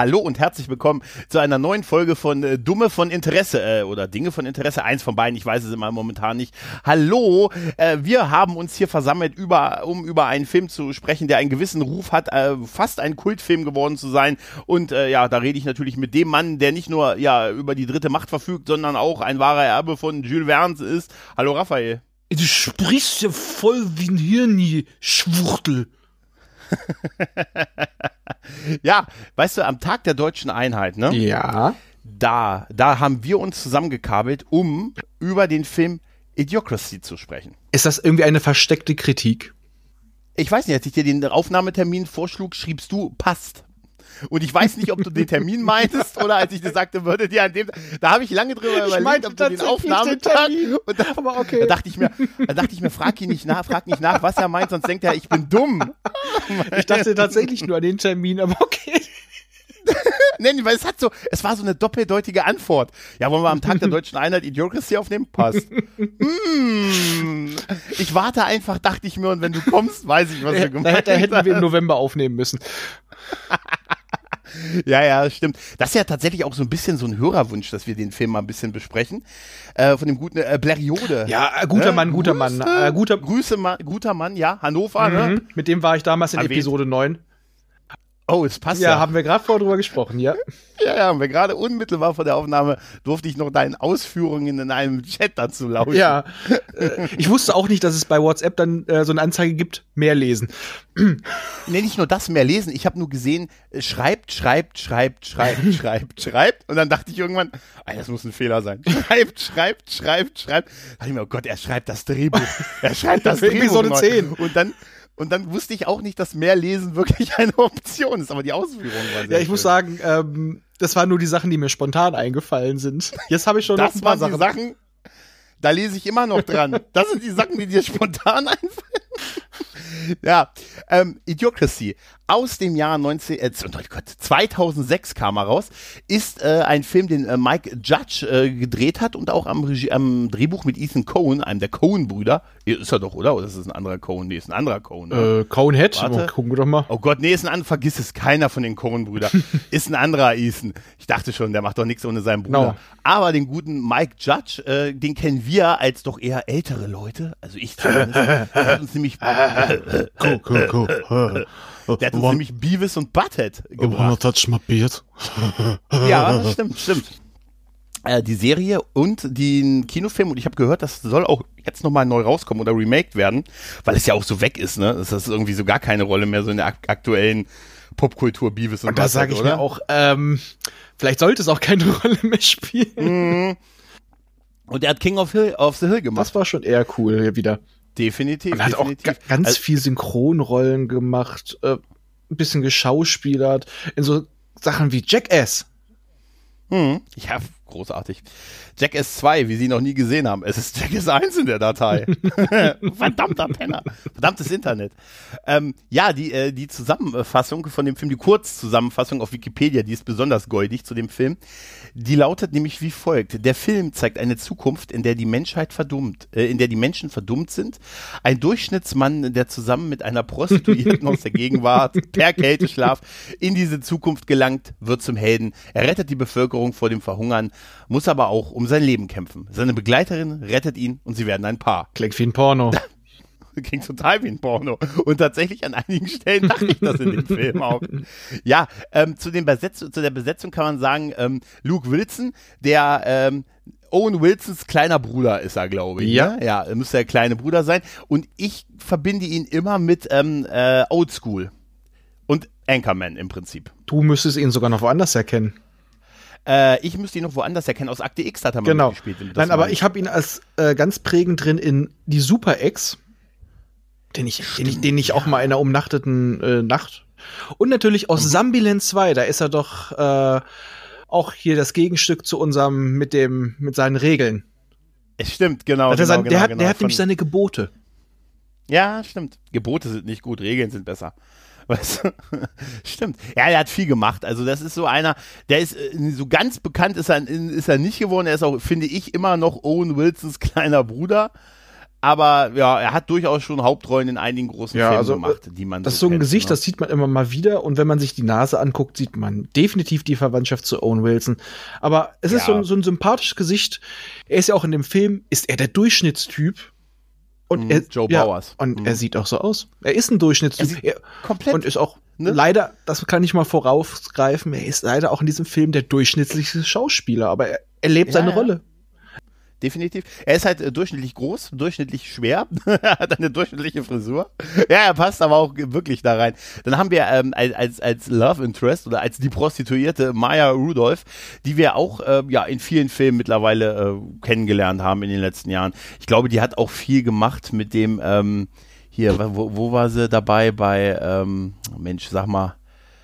Hallo und herzlich willkommen zu einer neuen Folge von äh, Dumme von Interesse äh, oder Dinge von Interesse. Eins von beiden, ich weiß es immer momentan nicht. Hallo, äh, wir haben uns hier versammelt, über, um über einen Film zu sprechen, der einen gewissen Ruf hat, äh, fast ein Kultfilm geworden zu sein. Und äh, ja, da rede ich natürlich mit dem Mann, der nicht nur ja über die dritte Macht verfügt, sondern auch ein wahrer Erbe von Jules Verne ist. Hallo Raphael. Du sprichst ja voll wie ein Hirni, Schwuchtel. ja, weißt du, am Tag der deutschen Einheit, ne? Ja. Da, da haben wir uns zusammengekabelt, um über den Film Idiocracy zu sprechen. Ist das irgendwie eine versteckte Kritik? Ich weiß nicht, als ich dir den Aufnahmetermin vorschlug, schriebst du, passt. Und ich weiß nicht, ob du den Termin meintest oder als ich dir sagte, würde dir an dem, da habe ich lange drüber Ich überlegt, meinte ob du den Aufnahmetag, und da, Aber okay. da dachte ich mir, da dachte ich mir, frag ihn nicht nach, frag nicht nach, was er meint, sonst denkt er, ich bin dumm. Ich dachte tatsächlich nur an den Termin, aber okay. Nein, weil es hat so, es war so eine doppeldeutige Antwort. Ja, wollen wir am Tag der deutschen Einheit Idiocracy aufnehmen? Passt. hm, ich warte einfach, dachte ich mir, und wenn du kommst, weiß ich, was du gemacht hätte- da hätten wir im November aufnehmen müssen. Ja, ja, stimmt. Das ist ja tatsächlich auch so ein bisschen so ein Hörerwunsch, dass wir den Film mal ein bisschen besprechen. Äh, von dem guten äh, Blériode. Ja, äh, guter Mann, guter Mann. Grüße, Äh, guter, Grüße, Ma guter Mann, ja. Hannover, ne? mhm. Mit dem war ich damals in Erwähnt. Episode 9. Oh, es passt Ja, ja. haben wir gerade vorher drüber gesprochen, ja. Ja, ja, haben wir gerade unmittelbar vor der Aufnahme durfte ich noch deinen Ausführungen in einem Chat dazu lauschen. Ja. Äh, ich wusste auch nicht, dass es bei WhatsApp dann äh, so eine Anzeige gibt, mehr lesen. Nee, nicht nur das mehr lesen. Ich habe nur gesehen, äh, schreibt, schreibt, schreibt, schreibt, schreibt, schreibt. Und dann dachte ich irgendwann, ah, das muss ein Fehler sein. Schreibt, schreibt, schreibt, schreibt. Da dachte ich mir, oh Gott, er schreibt das Drehbuch. Er schreibt das Drehbuch. Episode neu. 10. Und dann, und dann wusste ich auch nicht, dass mehr lesen wirklich eine Option ist. Aber die Ausführung war sehr Ja, ich muss schön. sagen, ähm, das waren nur die Sachen, die mir spontan eingefallen sind. Jetzt habe ich schon noch das ein paar waren die Sachen. Sachen, da lese ich immer noch dran. Das sind die Sachen, die dir spontan einfallen. ja, ähm, Idiocracy aus dem Jahr 19, äh, oh Gott, 2006 kam er raus, ist äh, ein Film, den äh, Mike Judge äh, gedreht hat und auch am, Regie, am Drehbuch mit Ethan Cohen, einem der Cohen-Brüder. Ist er doch, oder? Oder ist es ein anderer Cohen? Nee, ist ein anderer Cohen. Äh, Conehead, Warte. Gucken wir doch mal. Oh Gott, nee, ist ein anderer, vergiss es, keiner von den Cohen-Brüdern. ist ein anderer Ethan. Ich dachte schon, der macht doch nichts ohne seinen Bruder. No. Aber den guten Mike Judge, äh, den kennen wir als doch eher ältere Leute. Also ich zumindest. uns nämlich, Cool, cool, cool. der hat uns Wanna- nämlich Beavis und Butthead wanna gebracht. touch my beard? Ja, stimmt, stimmt. Äh, die Serie und den Kinofilm und ich habe gehört, das soll auch jetzt nochmal neu rauskommen oder remaked werden, weil es ja auch so weg ist, ne? Das ist irgendwie so gar keine Rolle mehr so in der ak aktuellen Popkultur Beavis und, Und da Butthead, sage ich oder? mir auch, ähm, vielleicht sollte es auch keine Rolle mehr spielen. Und er hat King of, Hill, of the Hill gemacht. Das war schon eher cool hier wieder. Definitiv. Und er hat auch definitiv. ga ganz Also- viel Synchronrollen gemacht, äh, ein bisschen geschauspielert, in so Sachen wie Jackass. Hm, ja, großartig. Jackass 2, wie Sie noch nie gesehen haben. Es ist Jackass 1 in der Datei. Verdammter Penner. Verdammtes Internet. Ähm, ja, die, äh, die Zusammenfassung von dem Film, die Kurzzusammenfassung auf Wikipedia, die ist besonders goldig zu dem Film. Die lautet nämlich wie folgt. Der Film zeigt eine Zukunft, in der die Menschheit verdummt, äh, in der die Menschen verdummt sind. Ein Durchschnittsmann, der zusammen mit einer Prostituierten aus der Gegenwart per Kälteschlaf in diese Zukunft gelangt, wird zum Helden. Er rettet die Bevölkerung vor dem Verhungern, muss aber auch um sein Leben kämpfen. Seine Begleiterin rettet ihn und sie werden ein Paar. Klingt wie ein Porno. Klingt total wie ein Porno. Und tatsächlich an einigen Stellen dachte ich das in dem Film auch. Ja, ähm, zu, den Besetz zu der Besetzung kann man sagen, ähm, Luke Wilson, der ähm, Owen Wilsons kleiner Bruder ist er, glaube ich. Ja. Ne? Ja, er müsste der kleine Bruder sein. Und ich verbinde ihn immer mit ähm, äh, Old School und Anchorman im Prinzip. Du müsstest ihn sogar noch woanders erkennen. Äh, ich müsste ihn noch woanders erkennen. Aus Akte X hat er mal Genau. das Nein, aber ich habe ihn als äh, ganz prägend drin in die Super Ex, den ich, den ich, den ich auch mal in einer umnachteten äh, Nacht. Und natürlich aus Zambiland 2, da ist er doch äh, auch hier das Gegenstück zu unserem mit dem mit seinen Regeln. Es stimmt, genau. Er genau, sein, genau, der hat, genau. der hat nämlich seine Gebote. Ja, stimmt. Gebote sind nicht gut, Regeln sind besser. Weißt du? stimmt. Ja, er hat viel gemacht. Also das ist so einer, der ist äh, so ganz bekannt ist er, ist er nicht geworden. Er ist auch, finde ich, immer noch Owen Wilsons kleiner Bruder. Aber ja, er hat durchaus schon Hauptrollen in einigen großen Ja, Filmen also, gemacht, die man Das ist so ein kennt, Gesicht, ne? das sieht man immer mal wieder. Und wenn man sich die Nase anguckt, sieht man definitiv die Verwandtschaft zu Owen Wilson. Aber es ist Ja. so, ein- so ein sympathisches Gesicht. Er ist ja auch in dem Film, ist er der Durchschnittstyp. Und Mhm, er, Joe ja, Bowers. Und Mhm. er sieht auch so aus. Er ist ein Durchschnittstyp. Er, komplett. und ist auch Ne? leider, das kann ich mal vorausgreifen, er ist leider auch in diesem Film der durchschnittlichste Schauspieler. Aber er, er lebt Ja, seine ja. Rolle. Definitiv. Er ist halt äh, durchschnittlich groß, durchschnittlich schwer, er hat eine durchschnittliche Frisur. Ja, er passt aber auch wirklich da rein. Dann haben wir ähm, als, als, Love Interest oder als die Prostituierte Maya Rudolph, die wir auch äh, ja in vielen Filmen mittlerweile äh, kennengelernt haben in den letzten Jahren. Ich glaube, die hat auch viel gemacht mit dem ähm, hier, wo, wo war sie dabei bei ähm, Mensch, sag mal,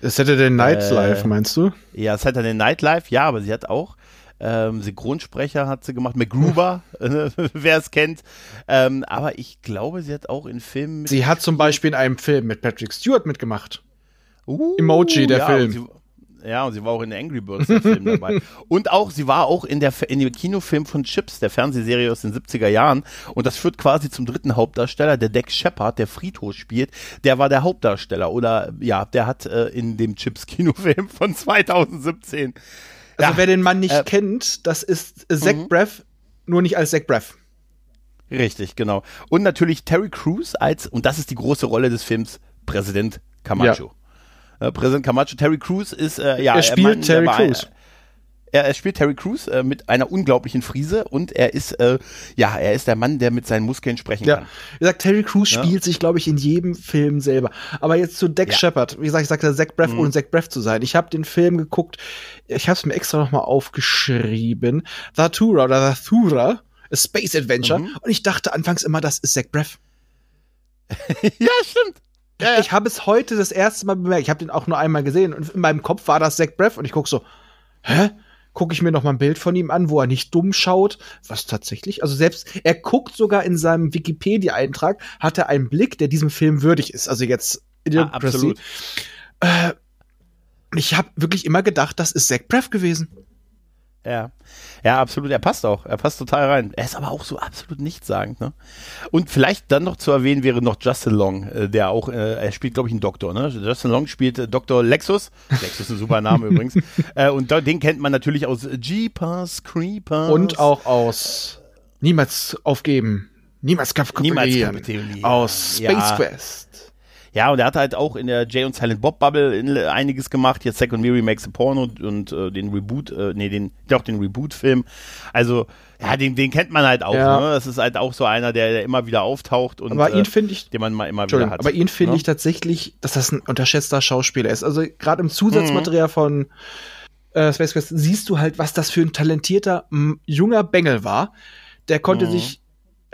Das hätte der Nightlife, Äh, meinst du? ja, Saturday Night Live, ja, aber sie hat auch ähm, Synchronsprecher hat sie gemacht, MacGruber, äh, wer es kennt. Ähm, aber ich glaube, sie hat auch in Filmen Sie hat zum Beispiel in einem Film mit Patrick Stewart mitgemacht. Uh, Emoji, der ja, Film. und Sie, ja, und sie war auch in Angry Birds der Film dabei. Und auch, sie war auch in, der, in dem Kinofilm von Chips, der Fernsehserie aus den 70er Jahren. Und das führt quasi zum dritten Hauptdarsteller, der Dex Shepard, der Friedhof spielt. Der war der Hauptdarsteller. Oder ja, der hat äh, in dem Chips-Kinofilm von 2017. Also Ja, wer den Mann nicht äh, kennt, das ist äh, Zach Mhm. Braff, nur nicht als Zach Braff. Richtig, genau. Und natürlich Terry Crews als, und das ist die große Rolle des Films, Präsident Camacho. Äh, Präsident Camacho, Terry Crews ist, äh, ja, Er spielt der Terry Crews. Er, er spielt Terry Crews äh, mit einer unglaublichen Frise und er ist, äh, ja, er ist der Mann, der mit seinen Muskeln sprechen Ja, kann. wie gesagt, Terry Crews Ja. spielt sich, glaube ich, in jedem Film selber. Aber jetzt zu Dex Ja. Shepard. Wie gesagt, ich sagte Zach Braff, Mhm. ohne Zach Braff zu sein. Ich habe den Film geguckt. Ich habe es mir extra noch mal aufgeschrieben. Zathura oder Zathura, A Space Adventure. Mhm. Und ich dachte anfangs immer, das ist Zach Braff. ja, stimmt. Ja, ja. Ich habe es heute das erste Mal bemerkt. Ich habe den auch nur einmal gesehen und in meinem Kopf war das Zach Braff und ich guck so, hä? Gucke ich mir noch mal ein Bild von ihm an, wo er nicht dumm schaut. Was tatsächlich? Also selbst er guckt sogar in seinem Wikipedia-Eintrag, hat er einen Blick, der diesem Film würdig ist. Also jetzt Idiocracy. absolut. Äh, ich habe wirklich immer gedacht, das ist Zach Braff gewesen. Ja. ja, absolut. Er passt auch. Er passt total rein. Er ist aber auch so absolut nichtssagend. Ne? Und vielleicht dann noch zu erwähnen wäre noch Justin Long, äh, der auch, äh, er spielt, glaube ich, einen Doktor. Ne? Justin Long spielt äh, Dr. Lexus. Lexus ist ein super Name übrigens. Äh, und den kennt man natürlich aus Jeepers Creepers. Und auch aus Niemals aufgeben. Niemals Niemals kapitulieren. kapitulieren. Aus Ja. Space Quest. Ja, und er hat halt auch in der Jay und Silent Bob Bubble in, einiges gemacht. Jetzt Second Mary Makes a Porno und, und äh, den Reboot, äh, nee, den, doch den Reboot-Film. Also, ja, den, den kennt man halt auch. Ja. Ne? Das ist halt auch so einer, der, der immer wieder auftaucht und Aber äh, ihn finde ich den man mal immer wieder hat. aber ihn finde ne? ich tatsächlich, dass das ein unterschätzter Schauspieler ist. Also gerade im Zusatzmaterial von äh, Space Quest siehst du halt, was das für ein talentierter junger Bengel war. Der konnte Mhm. sich,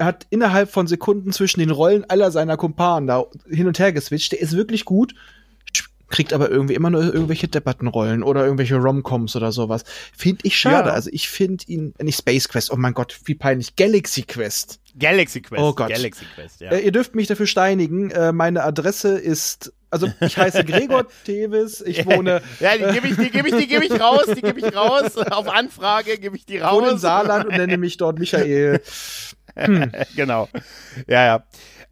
er hat innerhalb von Sekunden zwischen den Rollen aller seiner Kumpanen da hin und her geswitcht. Der ist wirklich gut, kriegt aber irgendwie immer nur irgendwelche Debattenrollen oder irgendwelche Romcoms oder sowas. Finde ich schade. Ja. Also ich finde ihn, nicht Space Quest, oh mein Gott, wie peinlich, Galaxy Quest. Galaxy Quest. Oh Gott. Galaxy Quest, ja. Äh, ihr dürft mich dafür steinigen. Äh, meine Adresse ist, also ich heiße Gregor Tevis, ich wohne, ja, die gebe ich, die gebe ich, die gebe ich raus, die gebe ich raus. Auf Anfrage gebe ich die raus. wohne im Saarland und nenne mich dort Michael. genau. Ja, ja.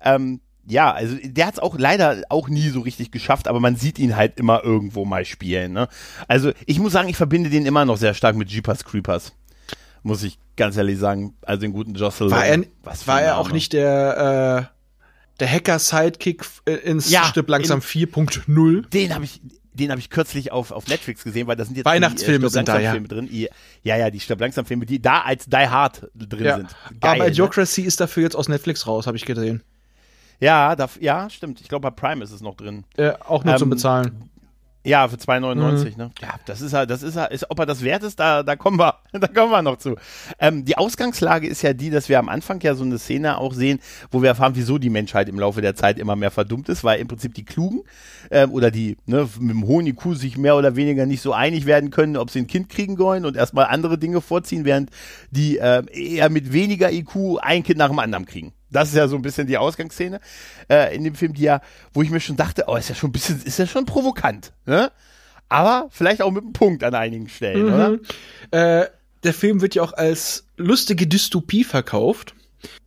Ähm, ja, also der hat es auch leider auch nie so richtig geschafft, aber man sieht ihn halt immer irgendwo mal spielen. Ne? Also ich muss sagen, ich verbinde den immer noch sehr stark mit Jeepers Creepers. Muss ich ganz ehrlich sagen. Also den guten Jocelyn. War er, Was war er auch nicht der, äh, der Hacker-Sidekick äh, ins Ja, Stück langsam 4.0? Den habe ich, den habe ich kürzlich auf, auf Netflix gesehen, weil da sind jetzt Weihnachtsfilme die, äh, sind da, ja. Filme drin. I- Ja, ja, die Stirb langsam Filme, die da als Die Hard drin Ja. sind. Geil, Aber ne? Idiocracy ist dafür jetzt aus Netflix raus, habe ich gesehen. Ja, da, ja, stimmt. Ich glaube, bei Prime ist es noch drin. Äh, auch nur zum Ähm, Bezahlen. Ja, für 2,99, ne? Ja, das ist ja, das ist ja, ist, ob er das wert ist, da, da kommen wir, da kommen wir noch zu. Ähm, die Ausgangslage ist ja die, dass wir am Anfang ja so eine Szene auch sehen, wo wir erfahren, wieso die Menschheit im Laufe der Zeit immer mehr verdummt ist, weil im Prinzip die Klugen ähm, oder die ne, mit dem hohen IQ sich mehr oder weniger nicht so einig werden können, ob sie ein Kind kriegen wollen und erstmal andere Dinge vorziehen, während die äh, eher mit weniger IQ ein Kind nach dem anderen kriegen. Das ist ja so ein bisschen die Ausgangsszene äh, in dem Film, die ja, wo ich mir schon dachte, oh, ist ja schon ein bisschen, ist ja schon provokant, ne? Aber vielleicht auch mit einem Punkt an einigen Stellen, Mhm. oder? Äh, der Film wird ja auch als lustige Dystopie verkauft.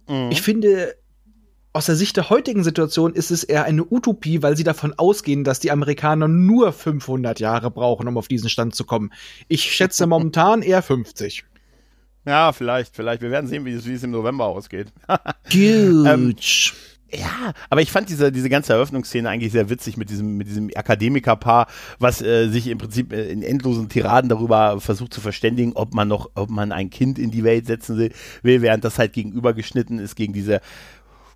Mhm. Ich finde, aus der Sicht der heutigen Situation ist es eher eine Utopie, weil sie davon ausgehen, dass die Amerikaner nur 500 Jahre brauchen, um auf diesen Stand zu kommen. Ich schätze momentan eher 50. Ja, vielleicht, vielleicht. Wir werden sehen, wie es, im November ausgeht. Gut. Ähm, Ja, aber ich fand diese, diese ganze Eröffnungsszene eigentlich sehr witzig mit diesem, mit diesem Akademikerpaar, was äh, sich im Prinzip äh, in endlosen Tiraden darüber versucht zu verständigen, ob man noch, ob man ein Kind in die Welt setzen will, will während das halt gegenübergeschnitten ist gegen diese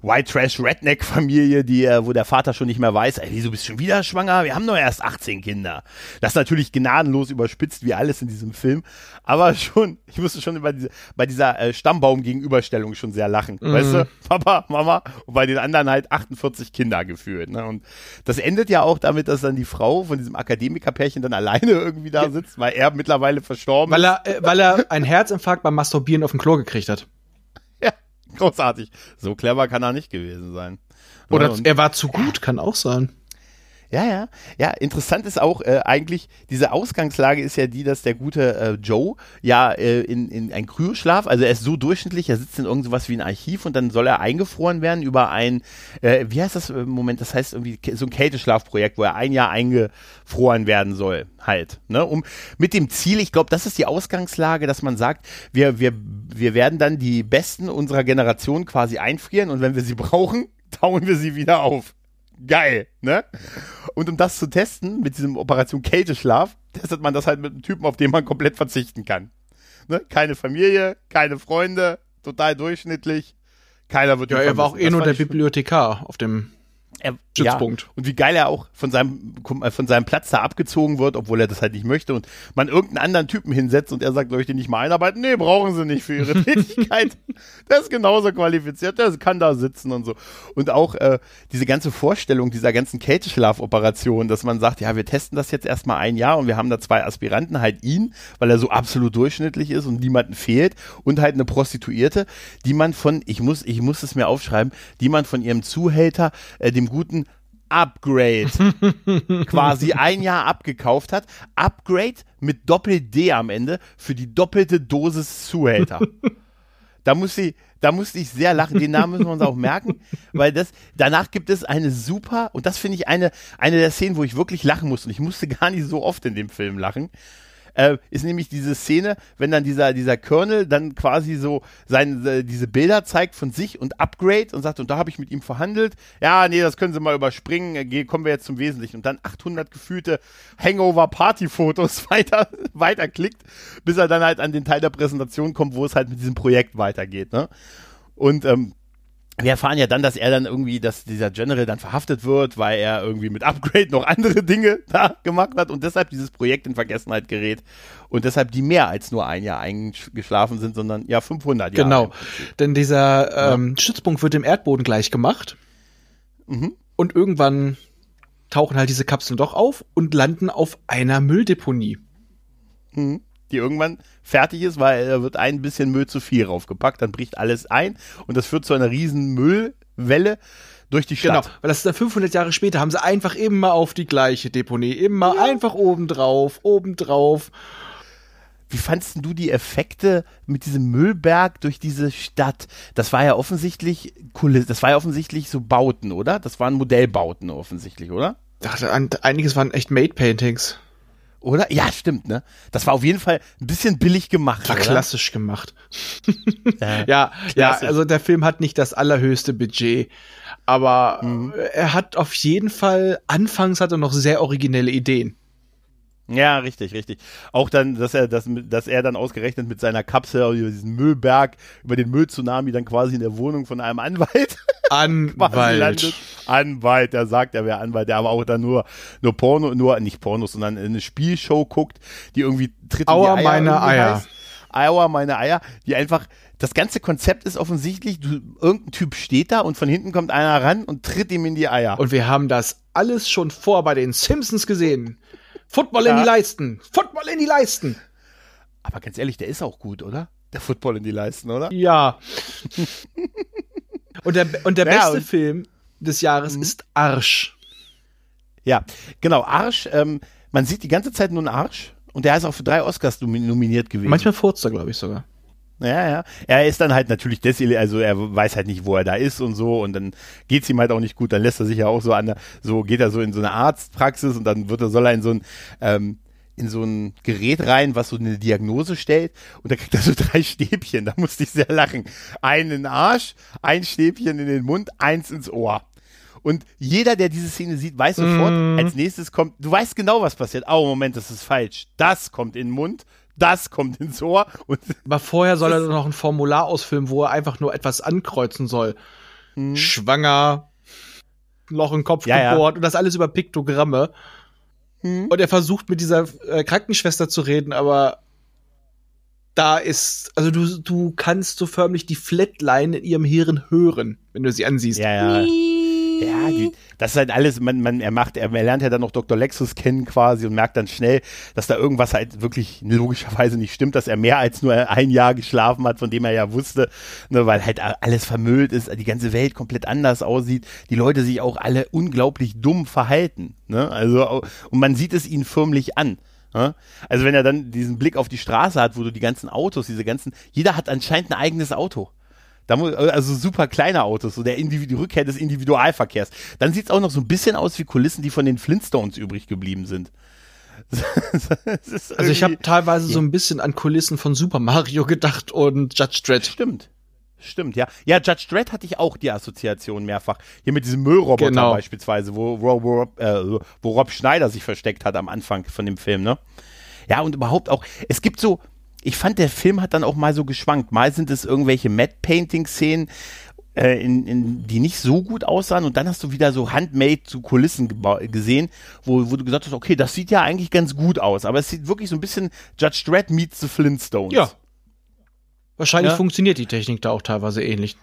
White Trash Redneck Familie, die, äh, wo der Vater schon nicht mehr weiß, ey, wieso bist du schon wieder schwanger? Wir haben doch erst 18 Kinder. Das ist natürlich gnadenlos überspitzt wie alles in diesem Film, aber schon, ich musste schon bei, diese, bei dieser äh, Stammbaum-Gegenüberstellung schon sehr lachen. Weißt du, Papa, Mama und bei den anderen halt 48 Kinder geführt. Ne? Und das endet ja auch damit, dass dann die Frau von diesem Akademikerpärchen dann alleine irgendwie da sitzt, weil er mittlerweile verstorben Weil er, äh, weil er einen Herzinfarkt beim Masturbieren auf dem Klo gekriegt hat. Großartig. So clever kann er nicht gewesen sein. Oder Und- er war zu gut, kann auch sein. Ja, ja. Ja, interessant ist auch äh, eigentlich, diese Ausgangslage ist ja die, dass der gute äh, Joe ja äh, in, in ein Kryoschlaf, also er ist so durchschnittlich, er sitzt in irgendwas wie ein Archiv und dann soll er eingefroren werden über ein, äh, wie heißt das im Moment, das heißt irgendwie so ein Kälteschlafprojekt, wo er ein Jahr eingefroren werden soll, halt. Ne? Um mit dem Ziel, ich glaube, das ist die Ausgangslage, dass man sagt, wir, wir, wir werden dann die Besten unserer Generation quasi einfrieren und wenn wir sie brauchen, tauen wir sie wieder auf. Geil, ne? Und um das zu testen, mit diesem Operation Kälteschlaf, testet man das halt mit einem Typen, auf den man komplett verzichten kann. Ne? Keine Familie, keine Freunde, total durchschnittlich. Keiner wird Ja, er war auch eh nur der Bibliothekar auf dem er, Stützpunkt. Ja, und wie geil er auch von seinem, äh, von seinem Platz da abgezogen wird, obwohl er das halt nicht möchte und man irgendeinen anderen Typen hinsetzt und er sagt, soll ich den nicht mal einarbeiten? Nee, brauchen sie nicht für ihre Tätigkeit. Der ist genauso qualifiziert, der kann da sitzen und so. Und auch äh, diese ganze Vorstellung dieser ganzen Kälteschlafoperation, dass man sagt, ja, wir testen das jetzt erstmal ein Jahr und wir haben da zwei Aspiranten, halt ihn, weil er so absolut durchschnittlich ist und niemanden fehlt und halt eine Prostituierte, die man von, ich muss, ich muss es mir aufschreiben, die man von ihrem Zuhälter, äh, dem guten Upgrade quasi ein Jahr abgekauft hat. Upgrade mit Doppel-D am Ende für die doppelte Dosis Zuhälter. Da muss sie, da musste ich sehr lachen. Den Namen müssen wir uns auch merken, weil das, danach gibt es eine super, und das finde ich eine, eine der Szenen, wo ich wirklich lachen musste. Und ich musste gar nicht so oft in dem Film lachen. Äh, ist nämlich diese Szene, wenn dann dieser, dieser Colonel dann quasi so sein, äh, diese Bilder zeigt von sich und Upgrade und sagt, und da habe ich mit ihm verhandelt. Ja, nee, das können Sie mal überspringen. Äh, geh- kommen wir jetzt zum Wesentlichen. Und dann 800 gefühlte Hangover-Party-Fotos weiter, weiterklickt, bis er dann halt an den Teil der Präsentation kommt, wo es halt mit diesem Projekt weitergeht. Ne? Und ähm, wir erfahren ja dann, dass er dann irgendwie, dass dieser General dann verhaftet wird, weil er irgendwie mit Upgrade noch andere Dinge da gemacht hat und deshalb dieses Projekt in Vergessenheit gerät und deshalb die mehr als nur ein Jahr eingeschlafen sind, sondern ja 500 Jahre. Genau. Denn dieser ähm, Stützpunkt wird dem Erdboden gleich gemacht. Mhm. Und irgendwann tauchen halt diese Kapseln doch auf und landen auf einer Mülldeponie. Mhm. Die irgendwann fertig ist, weil da wird ein bisschen Müll zu viel raufgepackt, dann bricht alles ein und das führt zu einer riesen Müllwelle durch die Genau, Stadt. weil das ist dann 500 Jahre später, haben sie einfach immer auf die gleiche Deponie, immer einfach obendrauf, obendrauf. Wie fandst du die Effekte mit diesem Müllberg durch diese Stadt? Das war ja offensichtlich Kulisse, das war ja offensichtlich so Bauten, oder? Das waren Modellbauten offensichtlich, oder? Dachte, einiges waren echt Made-Paintings. Oder? Ja, stimmt, ne? Das war auf jeden Fall ein bisschen billig gemacht. War oder? klassisch gemacht. Ja, ja, Klassisch. also der Film hat nicht das allerhöchste Budget, aber Mhm. er hat auf jeden Fall, anfangs hat er noch sehr originelle Ideen. Ja, richtig, richtig. Auch dann, dass er, dass, dass er dann ausgerechnet mit seiner Kapsel über diesen Müllberg, über den Mülltsunami dann quasi in der Wohnung von einem Anwalt Anwalt. Anwalt, der sagt, er wäre Anwalt, der aber auch dann nur, nur Porno, nur, nicht Pornos, sondern eine Spielshow guckt, die irgendwie tritt Aua, in die Eier meine Eier. heißt. Aua, meine Eier, die einfach, das ganze Konzept ist offensichtlich, du, irgendein Typ steht da und von hinten kommt einer ran und tritt ihm in die Eier. Und wir haben das alles schon vor bei den Simpsons gesehen. Football in Ja. die Leisten. Football in die Leisten. aber ganz ehrlich, der ist auch gut, oder? Der Football in die Leisten, oder? Ja. und der, und der Ja, beste und- Mhm. Film des Jahres ist Arsch. Ja, genau, Arsch, ähm, man sieht die ganze Zeit nur einen Arsch und der ist auch für drei Oscars nomi- nominiert gewesen. Manchmal furzt er, glaube ich, sogar. Ja, ja. Er ist dann halt natürlich desil, also er weiß halt nicht, wo er da ist und so und dann geht's ihm halt auch nicht gut. Dann lässt er sich ja auch so an, der- so geht er so in so eine Arztpraxis und dann wird er, soll er in so ein, ähm, in so ein Gerät rein, was so eine Diagnose stellt und da kriegt er so drei Stäbchen. Da musste ich sehr lachen. Einen in den Arsch, ein Stäbchen in den Mund, eins ins Ohr. Und jeder, der diese Szene sieht, weiß sofort, als nächstes kommt, du weißt genau, was passiert. Oh, Moment, das ist falsch. Das kommt in den Mund, das kommt ins Ohr und Aber vorher soll er noch ein Formular ausfüllen, wo er einfach nur etwas ankreuzen soll. Schwanger, Loch im Kopf Mhm. Ja, ja. gebohrt und das alles über Piktogramme. Mhm. Und er versucht mit dieser äh, Krankenschwester zu reden, aber da ist, also du, du kannst so förmlich die Flatline in ihrem Hirn hören, wenn du sie ansiehst. Ja, ja. Ja, die, das ist halt alles, man, man, er macht, er, er lernt ja dann noch Dr. Lexus kennen quasi und merkt dann schnell, dass da irgendwas halt wirklich logischerweise nicht stimmt, dass er mehr als nur ein Jahr geschlafen hat, von dem er ja wusste, ne, weil halt alles vermüllt ist, die ganze Welt komplett anders aussieht, die Leute sich auch alle unglaublich dumm verhalten, ne, also, und man sieht es ihnen förmlich an. ne? Also wenn er dann diesen Blick auf die Straße hat, wo du die ganzen Autos, diese ganzen, jeder hat anscheinend ein eigenes Auto. Da muss, also super kleine Autos, so der Individu die Rückkehr des Individualverkehrs. Dann sieht's auch noch so ein bisschen aus wie Kulissen, die von den Flintstones übrig geblieben sind. Also ich habe teilweise so ein bisschen an Kulissen von Super Mario gedacht und Judge Dredd. Stimmt. Stimmt, ja. Ja, Judge Dredd hatte ich auch die Assoziation mehrfach. Hier mit diesem Müllroboter Genau. beispielsweise, wo, wo, wo, Rob- äh, wo Rob Schneider sich versteckt hat am Anfang von dem Film, ne? Ja, und überhaupt auch, es gibt so, ich fand, der Film hat dann auch mal so geschwankt. Mal sind es irgendwelche Matte-Painting-Szenen, äh, in, in, die nicht so gut aussahen und dann hast du wieder so handmade zu Kulissen gesehen, wo, wo du gesagt hast, okay, das sieht ja eigentlich ganz gut aus, aber es sieht wirklich so ein bisschen Judge Dredd meets the Flintstones. Ja. Wahrscheinlich Ja. funktioniert die Technik da auch teilweise ähnlich.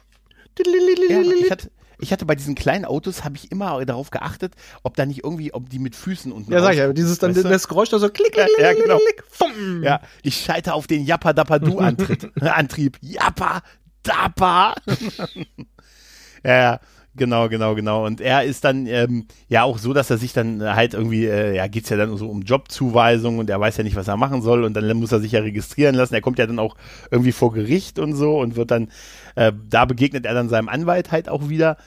Ja, ich hatte, ich hatte bei diesen kleinen Autos, habe ich immer darauf geachtet, ob da nicht irgendwie, ob die mit Füßen unten Ja, sag ich ja, dieses dann weißt du? das Geräusch da so klick, klick, ja, klick, genau. klick, fumm. Ja, ich schalte auf den Yappa Dappa Du Antrieb. Yappa Dappa. ja, ja, genau, genau, genau. Und er ist dann ähm, ja auch so, dass er sich dann halt irgendwie, äh, ja, geht's ja dann so um Jobzuweisung und er weiß ja nicht, was er machen soll und dann muss er sich ja registrieren lassen. Er kommt ja dann auch irgendwie vor Gericht und so und wird dann, äh, da begegnet er dann seinem Anwalt halt auch wieder.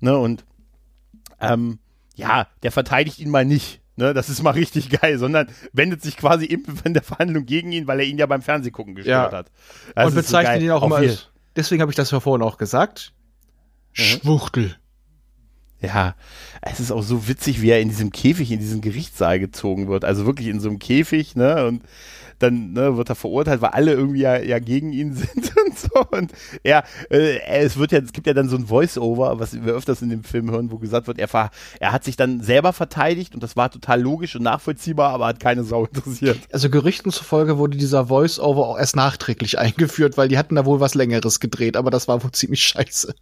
Ne, und ähm, ja, der verteidigt ihn mal nicht. Ne, das ist mal richtig geil, sondern wendet sich quasi eben in der Verhandlung gegen ihn, weil er ihn ja beim Fernsehgucken gestört Ja. hat. Das und ist so bezeichnet geil. ihn auch immer als, deswegen habe ich das ja vorhin auch gesagt. Schwuchtel. Ja, es ist auch so witzig, wie er in diesem Käfig, in diesen Gerichtssaal gezogen wird. Also wirklich in so einem Käfig, ne? Und dann ne, wird er verurteilt, weil alle irgendwie ja, ja gegen ihn sind und so. Und er, äh, es wird ja, es gibt ja dann so ein Voice-Over, was wir öfters in dem Film hören, wo gesagt wird, er, ver, er hat sich dann selber verteidigt und das war total logisch und nachvollziehbar, aber hat keine Sau interessiert. Also Gerüchten zufolge wurde dieser Voice-Over auch erst nachträglich eingeführt, weil die hatten da wohl was Längeres gedreht, aber das war wohl ziemlich scheiße.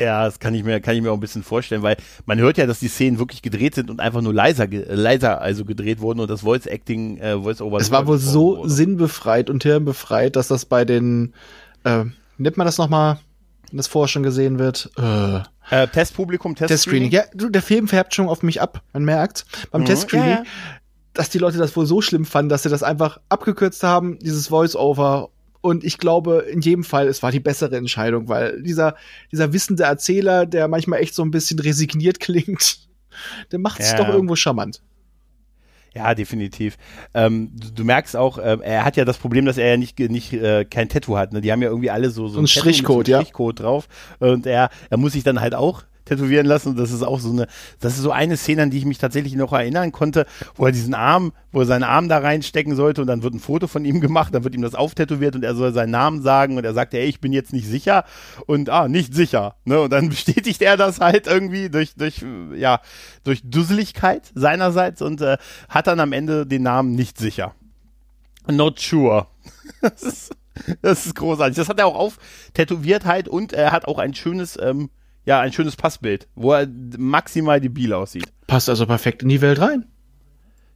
Ja, das kann ich mir, kann ich mir auch ein bisschen vorstellen, weil man hört ja, dass die Szenen wirklich gedreht sind und einfach nur leiser, äh, leiser also gedreht wurden und das Voice Acting, äh, Voice Over. Es war wohl so sinnbefreit und hirnbefreit, dass das bei den, äh, nennt man das nochmal, wenn das vorher schon gesehen wird? Äh, Äh, Testpublikum, Testscreening. Testscreening. Ja, du, der Film färbt schon auf mich ab, man merkt. Beim Mhm, Testscreening, ja, ja. dass die Leute das wohl so schlimm fanden, dass sie das einfach abgekürzt haben, dieses Voice-Over. Und ich glaube, in jedem Fall, es war die bessere Entscheidung, weil dieser, dieser wissende Erzähler, der manchmal echt so ein bisschen resigniert klingt, der macht es Ja. doch irgendwo charmant. Ja, definitiv. Ähm, du, du merkst auch, ähm, er hat ja das Problem, dass er ja nicht, nicht äh, kein Tattoo hat. Ne? Die haben ja irgendwie alle so, so ein Tattoo mit Strichcode, so ja. einem Strichcode drauf. Und er, er muss sich dann halt auch tätowieren lassen. Und das ist auch so eine, das ist so eine Szene, an die ich mich tatsächlich noch erinnern konnte, wo er diesen Arm, wo er seinen Arm da reinstecken sollte und dann wird ein Foto von ihm gemacht, dann wird ihm das auftätowiert und er soll seinen Namen sagen und er sagt, ey, ich bin jetzt nicht sicher und ah, nicht sicher. Ne? Und dann bestätigt er das halt irgendwie durch, durch, ja, durch Dusseligkeit seinerseits und äh, hat dann am Ende den Namen nicht sicher. Not sure. Das ist, das ist großartig. Das hat er auch auf tätowiert halt und er hat auch ein schönes, ähm, ja, ein schönes Passbild, wo er maximal debil aussieht. Passt also perfekt in die Welt rein.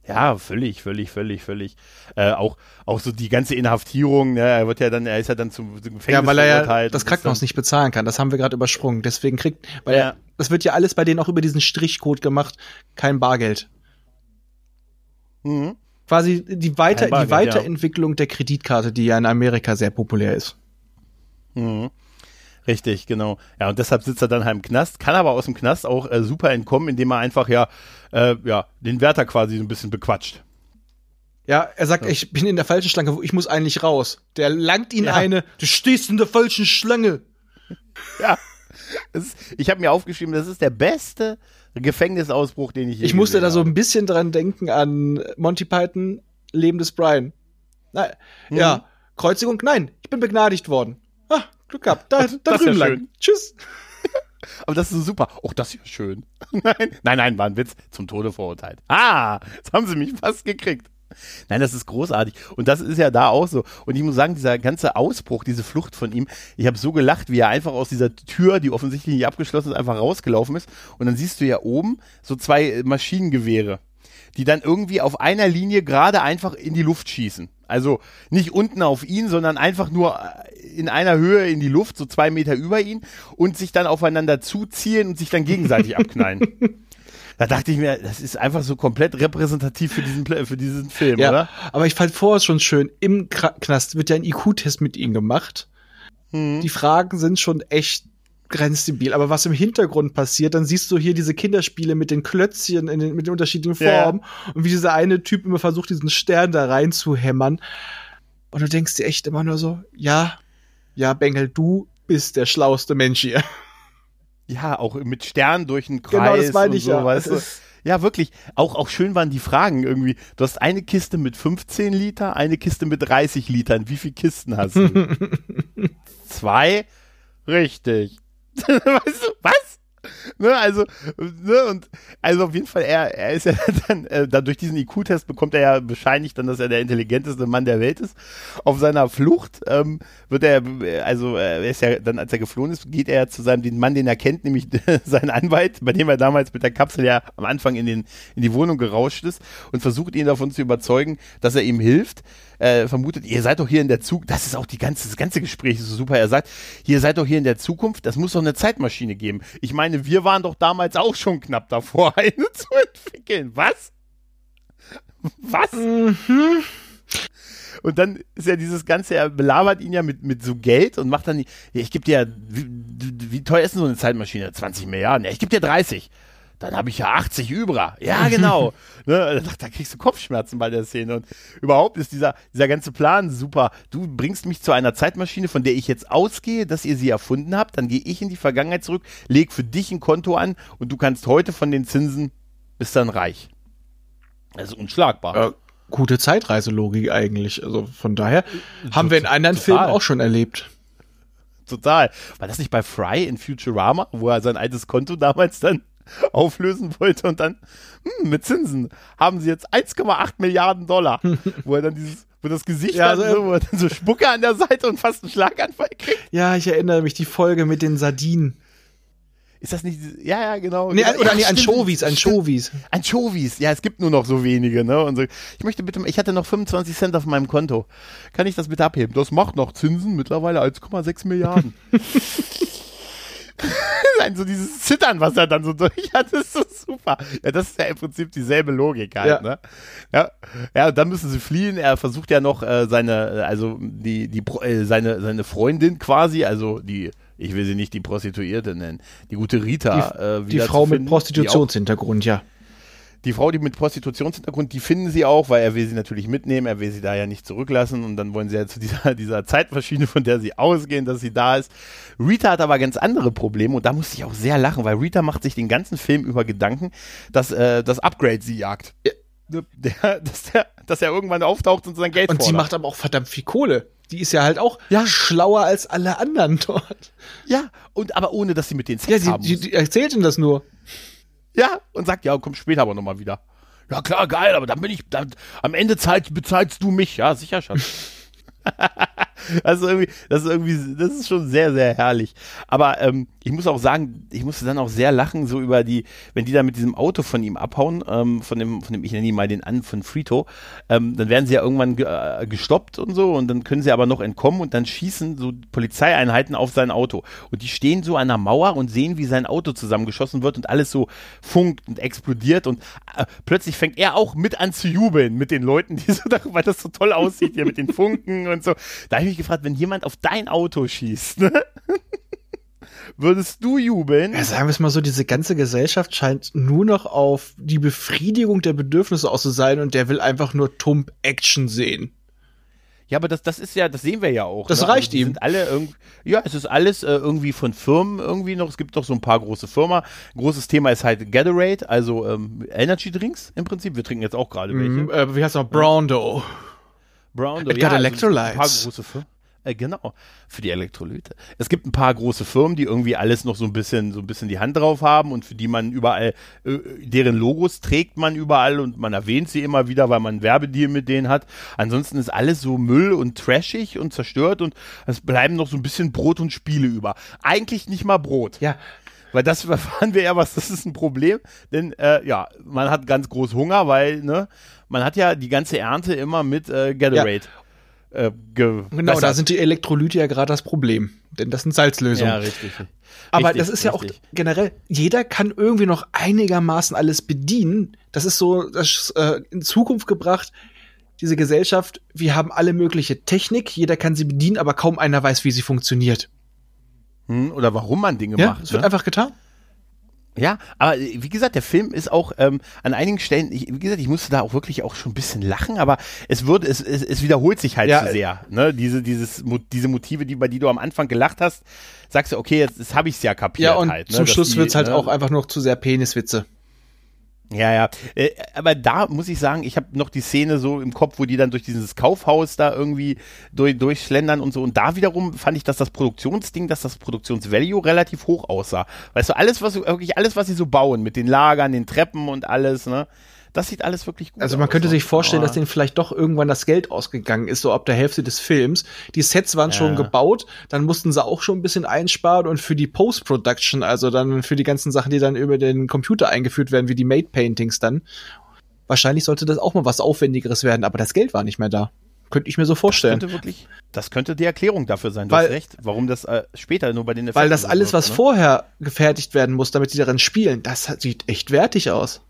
Ja, völlig, völlig, völlig, völlig. Äh, auch, auch so die ganze Inhaftierung, ne, er wird ja dann, er ist ja dann zum, zum Gefängnis Ja, weil er ja das Krankenhaus nicht bezahlen kann. Das haben wir gerade übersprungen. Deswegen kriegt, weil Ja. er, das wird ja alles bei denen auch über diesen Strichcode gemacht. Kein Bargeld. Mhm. Quasi die, Weiter, Bargeld, die Weiterentwicklung der Kreditkarte, die ja in Amerika sehr populär ist. Mhm. Richtig, genau. Ja, und deshalb sitzt er dann halt im Knast, kann aber aus dem Knast auch äh, super entkommen, indem er einfach ja, äh, ja, den Wärter quasi so ein bisschen bequatscht. Ja, er sagt, ich bin in der falschen Schlange, ich muss eigentlich raus. Der langt ihn Ja. eine, du stehst in der falschen Schlange. Ja. Ist, ich habe mir aufgeschrieben, das ist der beste Gefängnisausbruch, den ich je Ich musste da so habe. ein bisschen dran denken an Monty Python, Leben des Brian. Na, Mhm. Ja, Kreuzigung, nein, ich bin begnadigt worden. Ah, Glück gehabt, da, da Das ist drüben ja lang. schön. Tschüss. Aber das ist so super. Oh, das ist ja schön. nein, nein, nein, war ein Witz. Zum Tode verurteilt. Ah, jetzt haben sie mich fast gekriegt. Nein, das ist großartig. Und das ist ja da auch so. Und ich muss sagen, dieser ganze Ausbruch, diese Flucht von ihm, ich habe so gelacht, wie er einfach aus dieser Tür, die offensichtlich nicht abgeschlossen ist, einfach rausgelaufen ist. Und dann siehst du ja oben so zwei Maschinengewehre, die dann irgendwie auf einer Linie gerade einfach in die Luft schießen. Also nicht unten auf ihn, sondern einfach nur äh, in einer Höhe in die Luft, so zwei Meter über ihn und sich dann aufeinander zuziehen und sich dann gegenseitig abknallen. Da dachte ich mir, das ist einfach so komplett repräsentativ für diesen, für diesen Film, Ja, oder? aber ich fand vorher schon schön, im Knast wird ja ein IQ-Test mit ihm gemacht. Mhm. Die Fragen sind schon echt grenzdebil. Aber was im Hintergrund passiert, dann siehst du hier diese Kinderspiele mit den Klötzchen in den, mit den unterschiedlichen. Formen und wie dieser eine Typ immer versucht, diesen Stern da reinzuhämmern. Und du denkst dir echt immer nur so, ja, ja, Bengel, du bist der schlauste Mensch hier. Ja, auch mit Sternen durch den Kreis. Genau, das meine ich so, ja. Weißt du? Ja, wirklich. Auch, auch schön waren die Fragen irgendwie. Du hast eine Kiste mit 15 Liter, eine Kiste mit 30 Litern. Wie viele Kisten hast du? Zwei? Richtig. weißt du, was? Ne, also, ne, und also auf jeden Fall, er, er ist ja dann, äh, da durch diesen IQ-Test bekommt er ja bescheinigt dann, dass er der intelligenteste Mann der Welt ist. Auf seiner Flucht ähm, wird er, also äh, er ist ja dann, als er geflohen ist, geht er zu seinem den Mann, den er kennt, nämlich seinen Anwalt, bei dem er damals mit der Kapsel ja am Anfang in, den, in die Wohnung gerauscht ist und versucht ihn davon zu überzeugen, dass er ihm hilft. Äh, vermutet, ihr seid doch hier in der Zukunft, das ist auch die ganze, das ganze Gespräch ist so super. Er sagt, ihr seid doch hier in der Zukunft, das muss doch eine Zeitmaschine geben. Ich meine, wir waren doch damals auch schon knapp davor, eine zu entwickeln. Was? Was? Und dann ist ja dieses Ganze, er belabert ihn ja mit, mit so Geld und macht dann, ich gebe dir, wie, wie teuer ist denn so eine Zeitmaschine? 20 Milliarden? Ja, ich gebe dir 30. Dann habe ich ja 80 über. Ja, genau. ne, da, da kriegst du Kopfschmerzen bei der Szene. Und überhaupt ist dieser, dieser ganze Plan super. Du bringst mich zu einer Zeitmaschine, von der ich jetzt ausgehe, dass ihr sie erfunden habt. Dann gehe ich in die Vergangenheit zurück, leg für dich ein Konto an und du kannst heute von den Zinsen bist dann reich. Das ist unschlagbar. Äh, gute Zeitreiselogik eigentlich. Also von daher haben wir in anderen total. Filmen auch schon erlebt. Total. War das nicht bei Fry in Futurama, wo er sein altes Konto damals dann auflösen wollte und dann hm, mit Zinsen haben sie jetzt 1,8 Milliarden Dollar, wo er dann dieses, wo das Gesicht Ja, hat, also, so, wo er dann so Spucke an der Seite und fast einen Schlaganfall kriegt. Ja, ich erinnere mich, die Folge mit den Sardinen. Ist das nicht, ja, ja, genau. Nee, ja, oder ja, nee, Anchovies. Anchovies. Anchovies, ja, es gibt nur noch so wenige, ne? Und so, ich möchte bitte, ich hatte noch 25 Cent auf meinem Konto. Kann ich das bitte abheben? Das macht noch Zinsen, mittlerweile 1,6 Milliarden. Nein, so dieses Zittern, was er dann so durch hat, ist so super. Ja, das ist ja im Prinzip dieselbe Logik halt, Ja. ne? Ja, ja, dann müssen sie fliehen. Er versucht ja noch äh, seine, also die, die, äh, seine, seine Freundin quasi, also die, ich will sie nicht die Prostituierte nennen, die gute Rita, äh, Die Frau zu mit finden, die auch- Prostitutionshintergrund, ja. Die Frau, die mit Prostitutionshintergrund, die finden sie auch, weil er will sie natürlich mitnehmen, er will sie da ja nicht zurücklassen und dann wollen sie ja zu dieser, dieser Zeitmaschine, von der sie ausgehen, dass sie da ist. Rita hat aber ganz andere Probleme und da musste ich auch sehr lachen, weil Rita macht sich den ganzen Film über Gedanken, dass äh, das Upgrade sie jagt. Der, dass, der, dass er irgendwann auftaucht und sein Geld Und sie fordert. macht aber auch verdammt viel Kohle. Die ist ja halt auch Ja. schlauer als alle anderen dort. Ja, und aber ohne, dass sie mit den Ja, Sex sie, haben muss. die erzählt ihm das nur. Ja, und sagt, ja, komm später aber nochmal wieder. Ja, klar, geil, aber dann bin ich, dann, am Ende zahlst, bezahlst du mich. Ja, sicher, Schatz. also irgendwie, das ist irgendwie, das ist schon sehr, sehr herrlich. Aber ähm, ich muss auch sagen, ich musste dann auch sehr lachen, so über die, wenn die da mit diesem Auto von ihm abhauen, ähm, von dem, von dem, ich nenne ihn mal den an, von Frito, ähm, dann werden sie ja irgendwann ge äh, gestoppt und so und dann können sie aber noch entkommen und dann schießen so Polizeieinheiten auf sein Auto. Und die stehen so an der Mauer und sehen, wie sein Auto zusammengeschossen wird und alles so funkt und explodiert und äh, plötzlich fängt er auch mit an zu jubeln mit den Leuten, die so, weil das so toll aussieht hier mit den Funken und so. Da habe ich mich gefragt, wenn jemand auf dein Auto schießt, ne? würdest du jubeln? Ja, sagen wir es mal so, diese ganze Gesellschaft scheint nur noch auf die Befriedigung der Bedürfnisse aus zu sein und der will einfach nur Tump Action sehen. Ja, aber das, das ist ja, das sehen wir ja auch. Das ne? reicht die ihm. Sind alle ja, es ist alles äh, irgendwie von Firmen irgendwie noch. Es gibt doch so ein paar große Firmen. Großes Thema ist halt Gatorade, also ähm, Energy Drinks im Prinzip. Wir trinken jetzt auch gerade welche. Mhm, äh, wie heißt noch? Browndo. Brown, It got also electrolytes. Ein paar große Firmen. Äh, genau, für die Elektrolyte. Es gibt ein paar große Firmen, die irgendwie alles noch so ein bisschen, so ein bisschen die Hand drauf haben und für die man überall, äh, deren Logos trägt man überall und man erwähnt sie immer wieder, weil man einen Werbedeal mit denen hat. Ansonsten ist alles so Müll und trashig und zerstört und es bleiben noch so ein bisschen Brot und Spiele über. Eigentlich nicht mal Brot. Ja, Weil das erfahren wir ja was, das ist ein Problem. Denn äh, ja, man hat ganz groß Hunger, weil, ne, man hat ja die ganze Ernte immer mit äh, Gatorade. Äh, ge genau, da sind die Elektrolyte ja gerade das Problem. Denn das sind Salzlösungen. Ja, richtig. Aber Richtig, das ist ja auch richtig. generell, jeder kann irgendwie noch einigermaßen alles bedienen. Das ist so das, äh, in Zukunft gebracht, diese Gesellschaft, wir haben alle mögliche Technik, jeder kann sie bedienen, aber kaum einer weiß, wie sie funktioniert. Hm, oder warum man Dinge Ja, macht. es wird ne? einfach getan. Ja, aber äh, wie gesagt, der Film ist auch ähm, an einigen Stellen, ich, wie gesagt, ich musste da auch wirklich auch schon ein bisschen lachen, aber es wird, es, es, es wiederholt sich halt Ja, zu sehr. Ne? Diese, dieses, diese Motive, die bei die du am Anfang gelacht hast, sagst du, okay, jetzt, jetzt habe ich es ja kapiert. Ja, und halt, ne? zum dass Schluss die, wird's halt ne? auch einfach noch zu sehr Peniswitze. Ja, ja. Äh, aber da muss ich sagen, ich habe noch die Szene so im Kopf, wo die dann durch dieses Kaufhaus da irgendwie durch, durchschlendern und so. Und da wiederum fand ich, dass das Produktionsding, dass das Produktionsvalue relativ hoch aussah. Weißt du, alles, was wirklich alles, was sie so bauen, mit den Lagern, den Treppen und alles, ne? Das sieht alles wirklich gut aus. Also man könnte sich vorstellen, dass denen vielleicht doch irgendwann das Geld ausgegangen ist, so ab der Hälfte des Films. Die Sets waren schon Ja. gebaut, dann mussten sie auch schon ein bisschen einsparen und für die Post-Production, also dann für die ganzen Sachen, die dann über den Computer eingeführt werden, wie die Made-Paintings dann. Wahrscheinlich sollte das auch mal was Aufwendigeres werden, aber das Geld war nicht mehr da. Könnte ich mir so vorstellen. könnte wirklich, das könnte die Erklärung dafür sein. Du Weil- hast recht, warum das äh, später nur bei den Weil das Effekten alles, so was ne? vorher gefertigt werden muss, damit die darin spielen, das sieht echt wertig aus.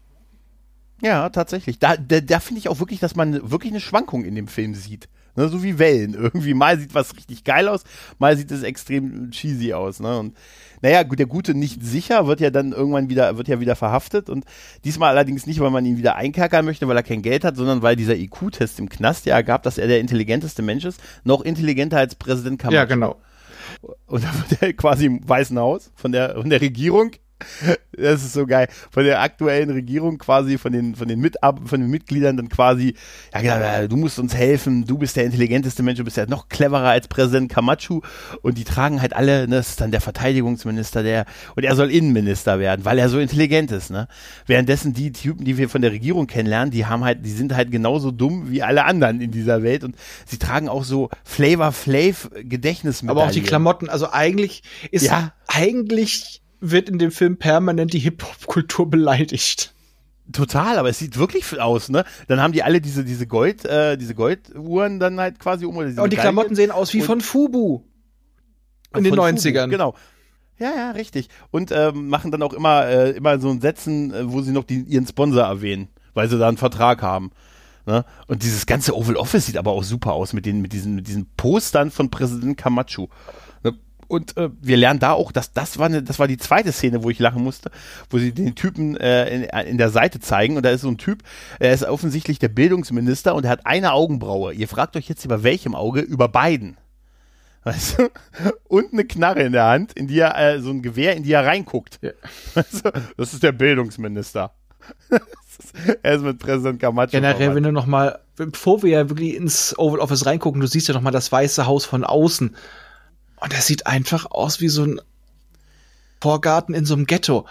Ja, tatsächlich. Da, da, da finde ich auch wirklich, dass man wirklich eine Schwankung in dem Film sieht. Ne, so wie Wellen. Irgendwie mal sieht was richtig geil aus, mal sieht es extrem cheesy aus. Ne? Und naja, der Gute nicht sicher wird ja dann irgendwann wieder, wird ja wieder verhaftet und diesmal allerdings nicht, weil man ihn wieder einkerkern möchte, weil er kein Geld hat, sondern weil dieser IQ-Test im Knast ja ergab, dass er der intelligenteste Mensch ist, noch intelligenter als Präsident Camacho. genau. Und dann wird er quasi im Weißen Haus von der, von der Regierung, das ist so geil, von der aktuellen Regierung quasi, von den, von den, Mitab von den Mitgliedern dann quasi, ja, genau, du musst uns helfen, du bist der intelligenteste Mensch, du bist ja noch cleverer als Präsident Camacho und die tragen halt alle, ne, das ist dann der Verteidigungsminister, der, und er soll Innenminister werden, weil er so intelligent ist, ne. Währenddessen die Typen, die wir von der Regierung kennenlernen, die haben halt, die sind halt genauso dumm wie alle anderen in dieser Welt und sie tragen auch so Flavor Flav Gedächtnismedaillen. Aber auch die Klamotten, also eigentlich ist, Ja. eigentlich wird in dem Film permanent die Hip-Hop-Kultur beleidigt. Total, aber es sieht wirklich aus, ne? Dann haben die alle diese, diese Gold, äh, diese Golduhren dann halt quasi um. Oder diese Und die. Klamotten sehen aus wie von Fubu. In den Von 90ern. Fubu, genau. Ja, ja, richtig. Und ähm, machen dann auch immer, äh, immer so ein Sätzen, äh, wo sie noch die, ihren Sponsor erwähnen, weil sie da einen Vertrag haben. Ne? Und dieses ganze Oval Office sieht aber auch super aus mit den, mit diesen, mit diesen Postern von Präsident Camacho. Ne? Und äh, wir lernen da auch, dass das war eine, das war die zweite Szene, wo ich lachen musste, wo sie den Typen äh, in, in der Seite zeigen und da ist so ein Typ, er ist offensichtlich der Bildungsminister und er hat eine Augenbraue. Ihr fragt euch jetzt über welchem Auge? Über beiden. Weißt du? Und eine Knarre in der Hand, in die er, äh, so ein Gewehr, in die er reinguckt. Ja. Weißt du? Das ist der Bildungsminister. er ist mit Präsident Camacho. Generell, verwandt. wenn du noch mal, bevor wir ja wirklich ins Oval Office reingucken, du siehst ja noch mal das Weiße Haus von außen. Und das sieht einfach aus wie so ein Vorgarten in so einem Ghetto.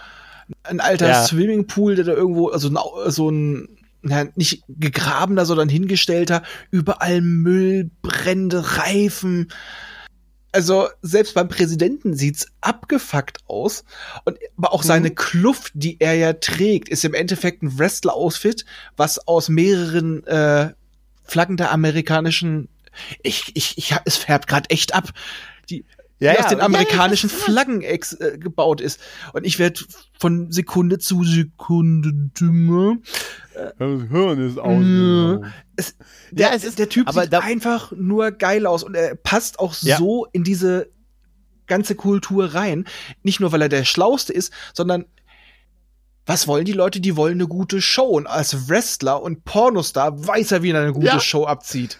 Ein alter Ja. Swimmingpool, der da irgendwo, also so ein, na, nicht gegrabener, sondern hingestellter, überall Müll, brennende Reifen. Also selbst beim Präsidenten sieht's abgefuckt aus. Und aber auch seine Kluft, die er ja trägt, ist im Endeffekt ein Wrestler-Outfit, was aus mehreren äh, Flaggen der amerikanischen. Ich, ich, ich, es färbt gerade echt ab. Die, Ja, die ja, aus den ja, ja, amerikanischen Flaggen ex, äh, gebaut ist. Und ich werde von Sekunde zu Sekunde dümmer. Das Hirn ist Ja. aus. Es, Ja, der, es ist- der Typ aber sieht da- einfach nur geil aus und er passt auch Ja. so in diese ganze Kultur rein. Nicht nur, weil er der Schlauste ist, sondern was wollen die Leute? Die wollen eine gute Show. Und als Wrestler und Pornostar weiß er, wie er eine gute Ja. Show abzieht.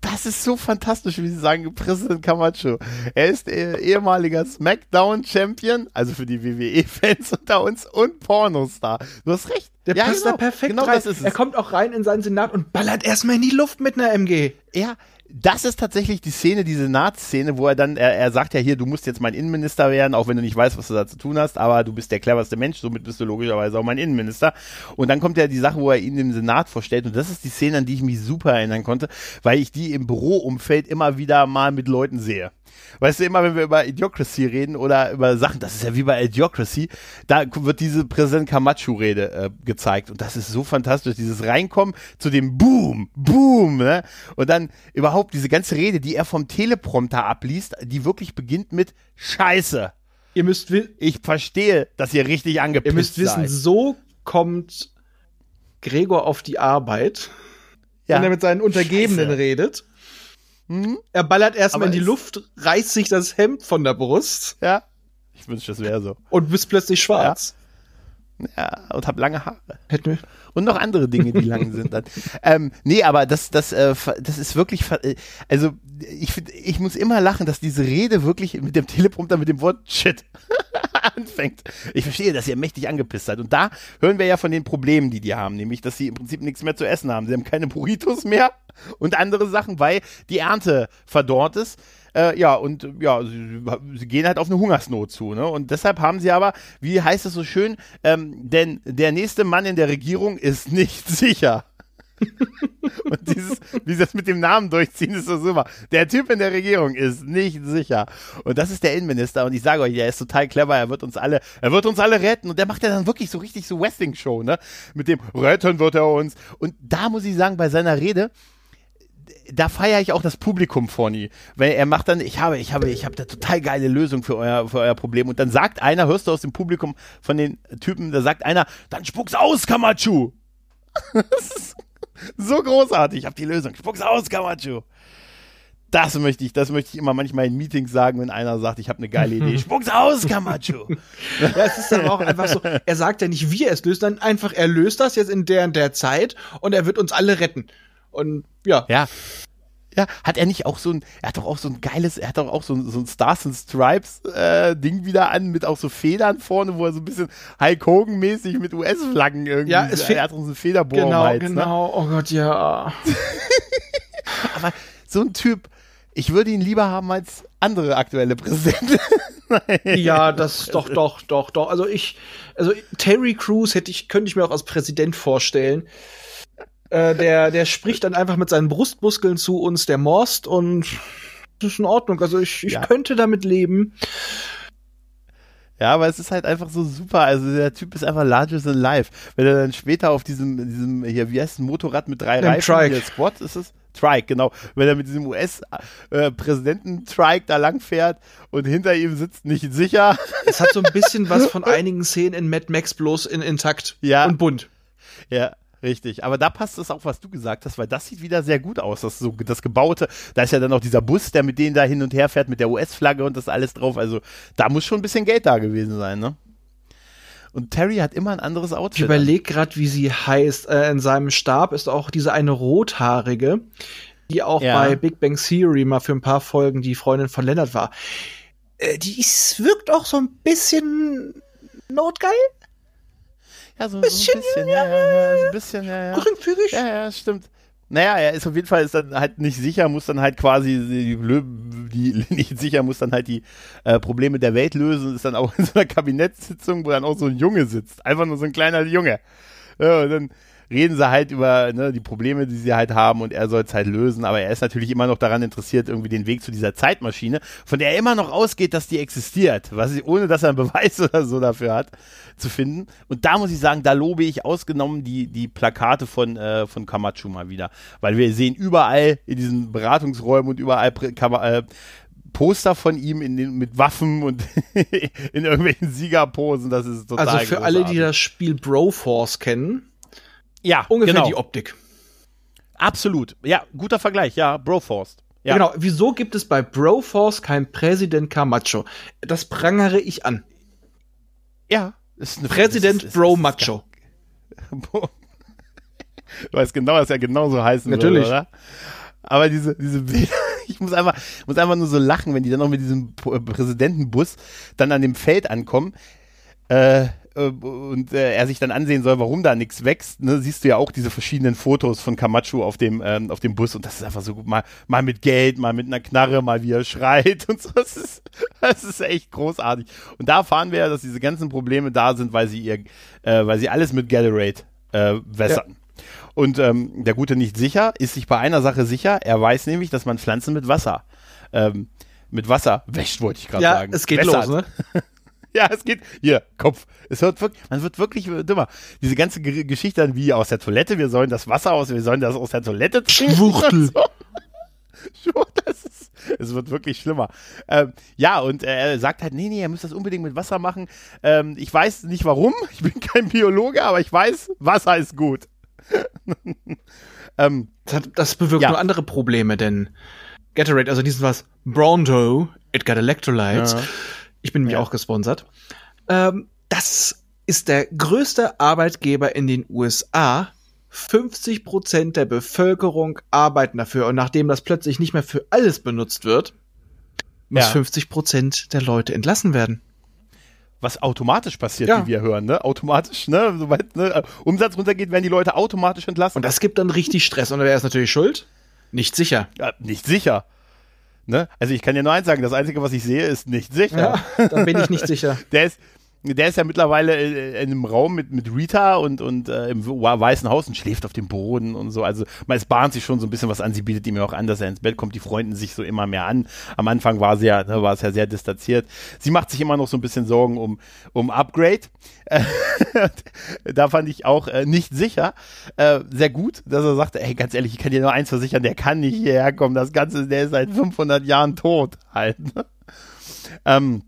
Das ist so fantastisch, wie Sie sagen, Präsident Camacho. Er ist äh, ehemaliger SmackDown-Champion, also für die WWE-Fans unter uns, und Pornostar. Du hast recht. Der Ja, passt genau. da perfekt genau rein. Das ist Er es. kommt auch rein in seinen Senat und ballert erstmal in die Luft mit einer MG. Ja, das ist tatsächlich die Szene, diese Senatsszene, wo er dann, er, er sagt ja hier, du musst jetzt mein Innenminister werden, auch wenn du nicht weißt, was du da zu tun hast, aber du bist der cleverste Mensch, somit bist du logischerweise auch mein Innenminister. Und dann kommt ja die Sache, wo er ihn im Senat vorstellt und das ist die Szene, an die ich mich super erinnern konnte, weil ich die im Büroumfeld immer wieder mal mit Leuten sehe. Weißt du, immer wenn wir über Idiocracy reden oder über Sachen, das ist ja wie bei Idiocracy, da wird diese Präsident Camacho-Rede äh, gezeigt. Und das ist so fantastisch, dieses Reinkommen zu dem Boom, Boom, ne? Und dann überhaupt diese ganze Rede, die er vom Teleprompter abliest, die wirklich beginnt mit Scheiße. Ihr müsst, Ich verstehe, dass ihr richtig angepisst ihr müsst wissen, seid. so kommt Gregor auf die Arbeit, Ja. wenn er mit seinen Untergebenen Scheiße. redet. Mhm. Er ballert erstmal in die Luft, reißt sich das Hemd von der Brust Ja. Ich wünschte, das wäre so. und bist plötzlich schwarz. Ja, und hab lange Haare. Hätten wir. Und noch andere Dinge, die lang sind dann. Ähm, nee, aber das, das, äh, das ist wirklich, äh, also ich finde, ich muss immer lachen, dass diese Rede wirklich mit dem Teleprompter mit dem Wort Shit anfängt. Ich verstehe, dass ihr mächtig angepisst seid. Und da hören wir ja von den Problemen, die die haben, nämlich, dass sie im Prinzip nichts mehr zu essen haben. Sie haben keine Burritos mehr und andere Sachen, weil die Ernte verdorrt ist. Äh, ja, und ja, sie, sie gehen halt auf eine Hungersnot zu. Ne? Und deshalb haben sie aber, wie heißt es so schön, ähm, denn der nächste Mann in der Regierung ist nicht sicher. und dieses, wie sie das mit dem Namen durchziehen, ist so super. Der Typ in der Regierung ist nicht sicher. Und das ist der Innenminister. Und ich sage euch, er ist total clever. Er wird uns alle, er wird uns alle retten. Und der macht ja dann wirklich so richtig so Wrestling-Show, ne? Mit dem Retten wird er uns. Und da muss ich sagen, bei seiner Rede, da feiere ich auch das Publikum vor nie. Weil er macht dann, ich habe, ich habe, ich habe da total geile Lösung für euer, für euer Problem. Und dann sagt einer, hörst du aus dem Publikum von den Typen, da sagt einer, dann spuck's aus, Kamachu. so großartig. Ich habe die Lösung. Spuck's aus, Kamachu. Das möchte ich, das möchte ich immer manchmal in Meetings sagen, wenn einer sagt, ich habe eine geile Idee. Spuck's aus, Kamachu. Ja, es ist aber auch einfach so, er sagt ja nicht, wie er es löst, dann einfach, er löst das jetzt in der und der Zeit und er wird uns alle retten. Und ja, Ja. Ja, hat er nicht auch so ein, er hat doch auch so ein geiles, er hat doch auch so ein, so ein Stars and Stripes äh, Ding wieder an, mit auch so Federn vorne, wo er so ein bisschen Hulk Hogan mäßig mit US-Flaggen irgendwie, Ja, es er hat auch so ein Federbohr genau, Hals, Ne? genau. Oh Gott, ja. Aber so ein Typ, ich würde ihn lieber haben als andere aktuelle Präsidenten. Ja, das doch, doch, doch, doch. Also ich, also Terry Crews hätte ich, könnte ich mir auch als Präsident vorstellen. Äh, der, der spricht dann einfach mit seinen Brustmuskeln zu uns, der morst und das ist in Ordnung. Also ich, ich Ja. könnte damit leben. Ja, aber es ist halt einfach so super. Also der Typ ist einfach larger than life. Wenn er dann später auf diesem, diesem hier, wie heißt ein Motorrad mit drei Dem Reifen? Trike. Hier, Squad ist es? Trike, genau. Wenn er mit diesem US-Präsidenten-Trike da lang fährt und hinter ihm sitzt nicht sicher. Es hat so ein bisschen was von einigen Szenen in Mad Max bloß in intakt Ja. und bunt. ja. Richtig. Aber da passt es auch, was du gesagt hast, weil das sieht wieder sehr gut aus. Das, so, das Gebaute, da ist ja dann auch dieser Bus, der mit denen da hin und her fährt, mit der US-Flagge und das alles drauf. Also da muss schon ein bisschen Geld da gewesen sein, ne? Und Terry hat immer ein anderes Ich Outfit. an. überlege gerade, wie sie heißt. Äh, in seinem Stab ist auch diese eine rothaarige, die auch Ja. bei Big Bang Theory mal für ein paar Folgen die Freundin von Leonard war. Äh, die ist, wirkt auch so ein bisschen notgeil, ja, so, bisschen, so ein bisschen, ja, ja, ja, so ein bisschen, ja, ja. geringfügig. Ja, ja, stimmt. Naja, er ist auf jeden Fall ist dann halt nicht sicher, muss dann halt quasi die, die nicht sicher, muss dann halt die äh, Probleme der Welt lösen, ist dann auch in so einer Kabinettssitzung, wo dann auch so ein Junge sitzt. Einfach nur so ein kleiner Junge. Ja, und dann reden sie halt über ne, die Probleme, die sie halt haben und er soll es halt lösen, aber er ist natürlich immer noch daran interessiert, irgendwie den Weg zu dieser Zeitmaschine, von der er immer noch ausgeht, dass die existiert, was ich, ohne dass er einen Beweis oder so dafür hat, zu finden. Und da muss ich sagen, da lobe ich ausgenommen die, die Plakate von, äh, von Camacho mal wieder, weil wir sehen überall in diesen Beratungsräumen und überall äh, Poster von ihm in den, mit Waffen und in irgendwelchen Siegerposen, das ist total Also für alle, die großartig. das Spiel Broforce kennen, ja, ungefähr genau. die Optik. Absolut. Ja, guter Vergleich, ja, Broforce. Ja. Genau. Wieso gibt es bei Broforce kein Präsident Camacho? Das prangere ich an. Ja. Ist eine, Präsident ist- Bro ist- Macho. Du weißt genau, dass er genauso heißen Natürlich. würde, oder? Aber diese, diese Bilder, ich muss einfach, muss einfach nur so lachen, wenn die dann noch mit diesem Präsidentenbus dann an dem Feld ankommen. Äh, äh, und äh, er sich dann ansehen soll, warum da nichts wächst, ne, siehst du ja auch diese verschiedenen Fotos von Camacho auf dem, ähm, auf dem Bus und das ist einfach so gut, mal, mal mit Geld, mal mit einer Knarre, mal wie er schreit und so. Das ist, das ist echt großartig. Und da erfahren wir ja, dass diese ganzen Probleme da sind, weil sie ihr, äh, weil sie alles mit Gatorade äh, wässern. Und ähm, der Gute nicht sicher, ist sich bei einer Sache sicher. Er weiß nämlich, dass man Pflanzen mit Wasser, ähm, mit Wasser wäscht, wollte ich gerade Ja, sagen. es geht Wässert. los, ne? Ja, es geht. Hier, Kopf. Es wird wirklich, man wird wirklich dümmer. Diese ganze Ge Geschichte dann wie aus der Toilette, wir sollen das Wasser aus, wir sollen das aus der Toilette trinken. Schwuchtel. So. Das ist, es wird wirklich schlimmer. Ähm, ja, und äh, er sagt halt, nee, nee, er muss das unbedingt mit Wasser machen. Ähm, ich weiß nicht warum, ich bin kein Biologe, aber ich weiß, Wasser ist gut. ähm, Das, hat, das bewirkt Ja. nur andere Probleme, denn Gatorade, also diesen was, Bronto, it got electrolytes. Ja. Ich bin nämlich Ja. auch gesponsert. Ähm, das ist der größte Arbeitgeber in den USA. 50 Prozent der Bevölkerung arbeiten dafür. Und nachdem das plötzlich nicht mehr für alles benutzt wird, muss Ja. 50 Prozent der Leute entlassen werden. was automatisch passiert, Ja. wie wir hören, ne? Automatisch, ne? Sobald ne, Umsatz runtergeht, werden die Leute automatisch entlassen. Und das gibt dann richtig Stress. Und wer ist natürlich schuld? Nicht sicher. Ja, nicht sicher. Ne? Also ich kann dir nur eins sagen, das Einzige, was ich sehe, ist nicht sicher. Ja, dann bin ich nicht sicher. Der ist, der ist ja mittlerweile äh, in einem Raum mit, mit Rita und, und äh, im Weißen Haus und schläft auf dem Boden und so. Also es bahnt sich schon so ein bisschen was an. Sie bietet ihm ja auch an, dass er ins Bett kommt. Die freunden sich so immer mehr an. Am Anfang war sie ja, ne, war es ja sehr distanziert. Sie macht sich immer noch so ein bisschen Sorgen um, um Upgrade. Äh, da fand ich auch äh, nicht sicher. Äh, sehr gut, dass er sagte, ey, ganz ehrlich, ich kann dir nur eins versichern, der kann nicht hierher kommen. Das Ganze, der ist seit 500 Jahren tot halt. Ne? Ähm,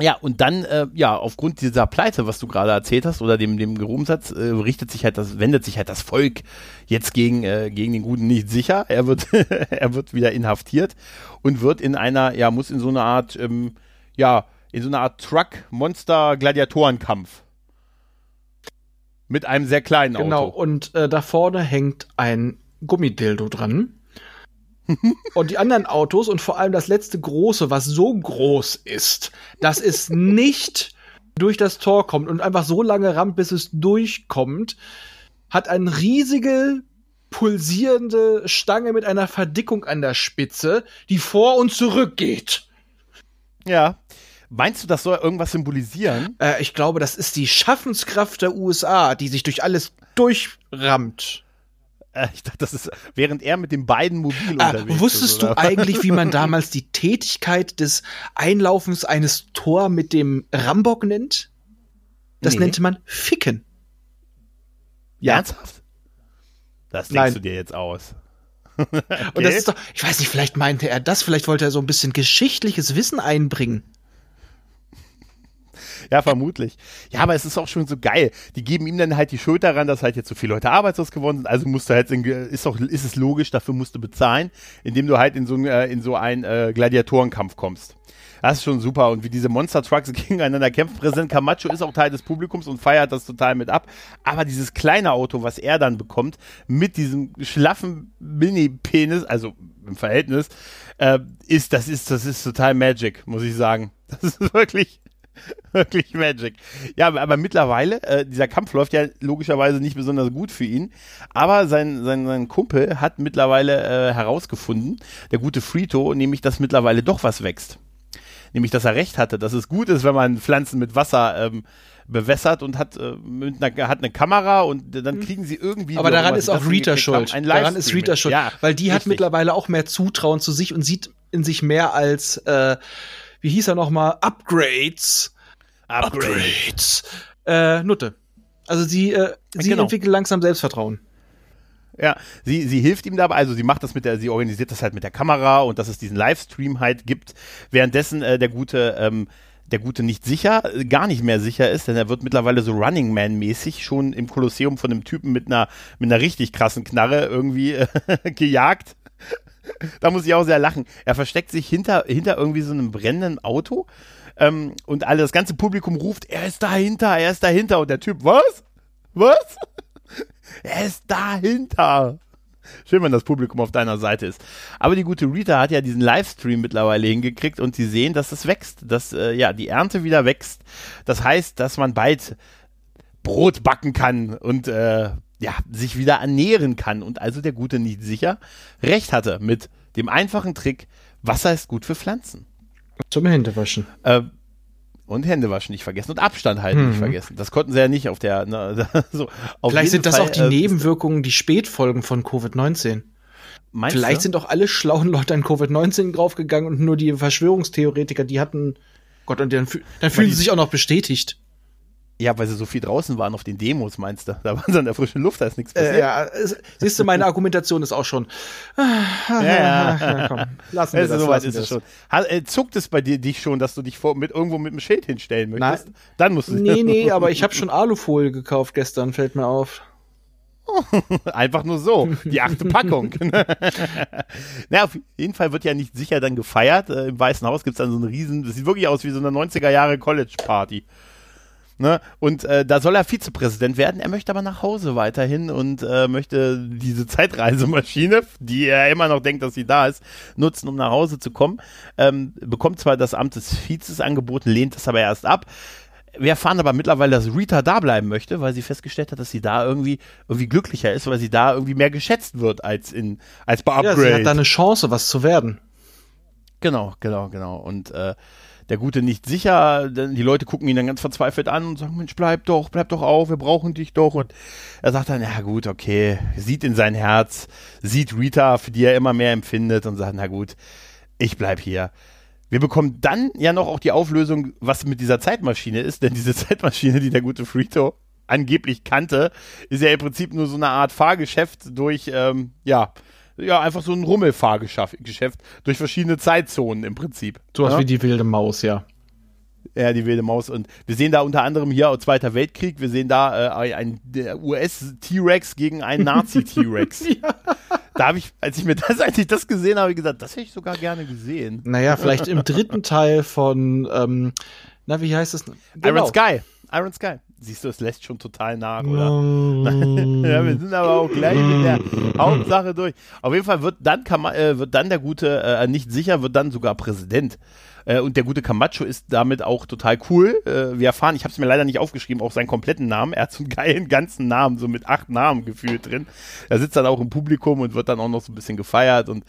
ja, und dann, äh, ja, aufgrund dieser Pleite, was du gerade erzählt hast, oder dem, dem Gerumsatz, äh, richtet sich halt das, wendet sich halt das Volk jetzt gegen, äh, gegen den Guten nicht sicher. Er wird, er wird wieder inhaftiert und wird in einer, ja, muss in so eine Art, ähm, ja, in so eine Art Truck-Monster-Gladiatorenkampf. Mit einem sehr kleinen Genau, Auto. und äh, da vorne hängt ein Gummidildo dran. Und die anderen Autos und vor allem das letzte große, was so groß ist, dass es nicht durch das Tor kommt und einfach so lange rammt, bis es durchkommt, hat eine riesige pulsierende Stange mit einer Verdickung an der Spitze, die vor und zurück geht. Ja. Meinst du, das soll irgendwas symbolisieren? Äh, ich glaube, das ist die Schaffenskraft der USA, die sich durch alles durchrammt. Äh, ich dachte, das ist, während er mit den beiden mobil Ah, unterwegs wusstest ist. du eigentlich, wie man damals die Tätigkeit des Einlaufens eines Tor mit dem Rambock nennt? Das Nee. nannte man Ficken. Ja. Ernsthaft? Das denkst Nein. du dir jetzt aus. Und das ist doch, ich weiß nicht, vielleicht meinte er das, vielleicht wollte er so ein bisschen geschichtliches Wissen einbringen. Ja, vermutlich. Ja, aber es ist auch schon so geil. Die geben ihm dann halt die Schuld daran, dass halt jetzt so viele Leute arbeitslos geworden sind. Also musst du halt, in, ist doch, ist es logisch, dafür musst du bezahlen, indem du halt in so, äh, in so einen äh, Gladiatorenkampf kommst. Das ist schon super. Und wie diese Monster Trucks gegeneinander kämpfen. Präsident Camacho ist auch Teil des Publikums und feiert das total mit ab. Aber dieses kleine Auto, was er dann bekommt, mit diesem schlaffen Mini-Penis, also im Verhältnis, äh, ist, das ist, das ist total Magic, muss ich sagen. Das ist wirklich, wirklich Magic. Ja, aber, aber mittlerweile, äh, dieser Kampf läuft ja logischerweise nicht besonders gut für ihn. Aber sein, sein, sein Kumpel hat mittlerweile äh, herausgefunden, der gute Frito, nämlich, dass mittlerweile doch was wächst nämlich dass er recht hatte, dass es gut ist, wenn man Pflanzen mit Wasser ähm, bewässert und hat, äh, mit einer, hat eine Kamera und dann kriegen sie irgendwie. Aber daran ist auch Rita schuld. Haben, daran ist Rita schuld, ja, weil die richtig. hat mittlerweile auch mehr Zutrauen zu sich und sieht in sich mehr als, äh, wie hieß er noch mal, Upgrades. Upgrades. Äh, Nutte. Also sie, äh, sie Genau. entwickelt langsam Selbstvertrauen. Ja, sie, sie hilft ihm dabei, also sie macht das mit der, sie organisiert das halt mit der Kamera und dass es diesen Livestream halt gibt, währenddessen äh, der gute, ähm, der gute nicht sicher, äh, gar nicht mehr sicher ist, denn er wird mittlerweile so Running Man-mäßig schon im Kolosseum von einem Typen mit einer, mit einer richtig krassen Knarre irgendwie äh, gejagt. Da muss ich auch sehr lachen. Er versteckt sich hinter, hinter irgendwie so einem brennenden Auto ähm, und alle, das ganze Publikum ruft, er ist dahinter, er ist dahinter und der Typ, was? Was? Er ist dahinter. Schön, wenn das Publikum auf deiner Seite ist. Aber die gute Rita hat ja diesen Livestream mittlerweile hingekriegt und sie sehen, dass es wächst, dass äh, ja die Ernte wieder wächst. Das heißt, dass man bald Brot backen kann und äh, ja sich wieder ernähren kann und also der gute nicht sicher recht hatte mit dem einfachen Trick: Wasser ist gut für Pflanzen. Zum Händewaschen. Äh, und Hände waschen nicht vergessen und Abstand halten Mhm. nicht vergessen. Das konnten sie ja nicht auf der. Ne, so, auf Vielleicht sind das Fall, auch die äh, Nebenwirkungen, die Spätfolgen von Covid-19. meinst Vielleicht du? sind auch alle schlauen Leute an Covid-19 draufgegangen und nur die Verschwörungstheoretiker, die hatten. Gott, und dann, dann fühlen sie sich auch noch bestätigt. Ja, weil sie so viel draußen waren auf den Demos, meinst du? Da waren sie in der frischen Luft, da ist nichts passiert. Äh, ja, siehst du, meine Argumentation ist auch schon. ja, ja. komm, lassen wir Also, das. so weit ist es schon. Ha, äh, zuckt es bei dir dich schon, dass du dich vor, mit irgendwo mit einem Schild hinstellen möchtest? Nein. Dann musst du Nee, nee, aber ich habe schon Alufolie gekauft gestern, fällt mir auf. Einfach nur so. Die achte Packung. Na, auf jeden Fall wird ja nicht sicher dann gefeiert. Äh, Im Weißen Haus gibt es dann so einen riesen, das sieht wirklich aus wie so eine 90er Jahre College-Party. Ne? Und äh, da soll er Vizepräsident werden. Er möchte aber nach Hause weiterhin und äh, möchte diese Zeitreisemaschine, die er immer noch denkt, dass sie da ist, nutzen, um nach Hause zu kommen. Ähm, bekommt zwar das Amt des Vizes angeboten, lehnt es aber erst ab. Wir erfahren aber mittlerweile, dass Rita da bleiben möchte, weil sie festgestellt hat, dass sie da irgendwie, irgendwie glücklicher ist, weil sie da irgendwie mehr geschätzt wird als in als bei Ja, Upgrade. sie hat da eine Chance, was zu werden. Genau, genau, genau. Und äh, der Gute nicht sicher, denn die Leute gucken ihn dann ganz verzweifelt an und sagen, Mensch, bleib doch, bleib doch auf, wir brauchen dich doch. Und er sagt dann, ja gut, okay, sieht in sein Herz, sieht Rita, für die er immer mehr empfindet und sagt, na gut, ich bleib hier. Wir bekommen dann ja noch auch die Auflösung, was mit dieser Zeitmaschine ist, denn diese Zeitmaschine, die der gute Frito angeblich kannte, ist ja im Prinzip nur so eine Art Fahrgeschäft durch, ähm, ja, ja, einfach so ein Rummelfahrgeschäft Geschäft durch verschiedene Zeitzonen im Prinzip. Sowas ja? wie die wilde Maus, ja. Ja, die wilde Maus. Und wir sehen da unter anderem hier auch Zweiter Weltkrieg, wir sehen da äh, ein US-T-Rex gegen einen Nazi-T-Rex. Da habe ich, als ich mir das, als ich das gesehen habe, gesagt, das hätte ich sogar gerne gesehen. Naja, vielleicht im dritten Teil von, ähm, na, wie heißt es? Genau. Iron Sky. Iron Sky. Siehst du, es lässt schon total nach, oder? ja, wir sind aber auch gleich mit der Hauptsache durch. Auf jeden Fall wird dann, Kama äh, wird dann der gute, äh, nicht sicher, wird dann sogar Präsident. Äh, und der gute Camacho ist damit auch total cool. Äh, wir erfahren, ich habe es mir leider nicht aufgeschrieben, auch seinen kompletten Namen. Er hat so einen geilen ganzen Namen, so mit acht Namen gefühlt drin. Er sitzt dann auch im Publikum und wird dann auch noch so ein bisschen gefeiert. Und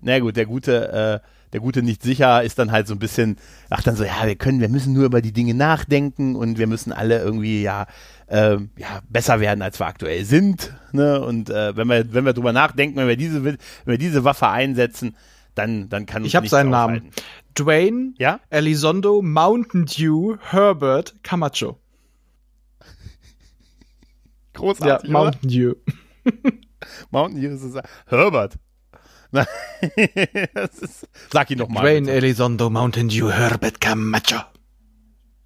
na gut, der gute, äh, der gute nicht sicher ist dann halt so ein bisschen, ach dann so, ja, wir können, wir müssen nur über die Dinge nachdenken und wir müssen alle irgendwie ja, ähm, ja besser werden, als wir aktuell sind. Ne? Und äh, wenn wir, wenn wir drüber nachdenken, wenn wir diese, wenn wir diese Waffe einsetzen, dann, dann kann uns Ich habe seinen Namen. aufhalten. Dwayne Ja? Elizondo Mountain Dew Herbert Camacho. Großartig. ja? Mountain Dew. Mountain Dew ist es. Herbert. Ist, sag ihn noch mal. Dwayne. Elizondo Mountain Dew Herbert Camacho.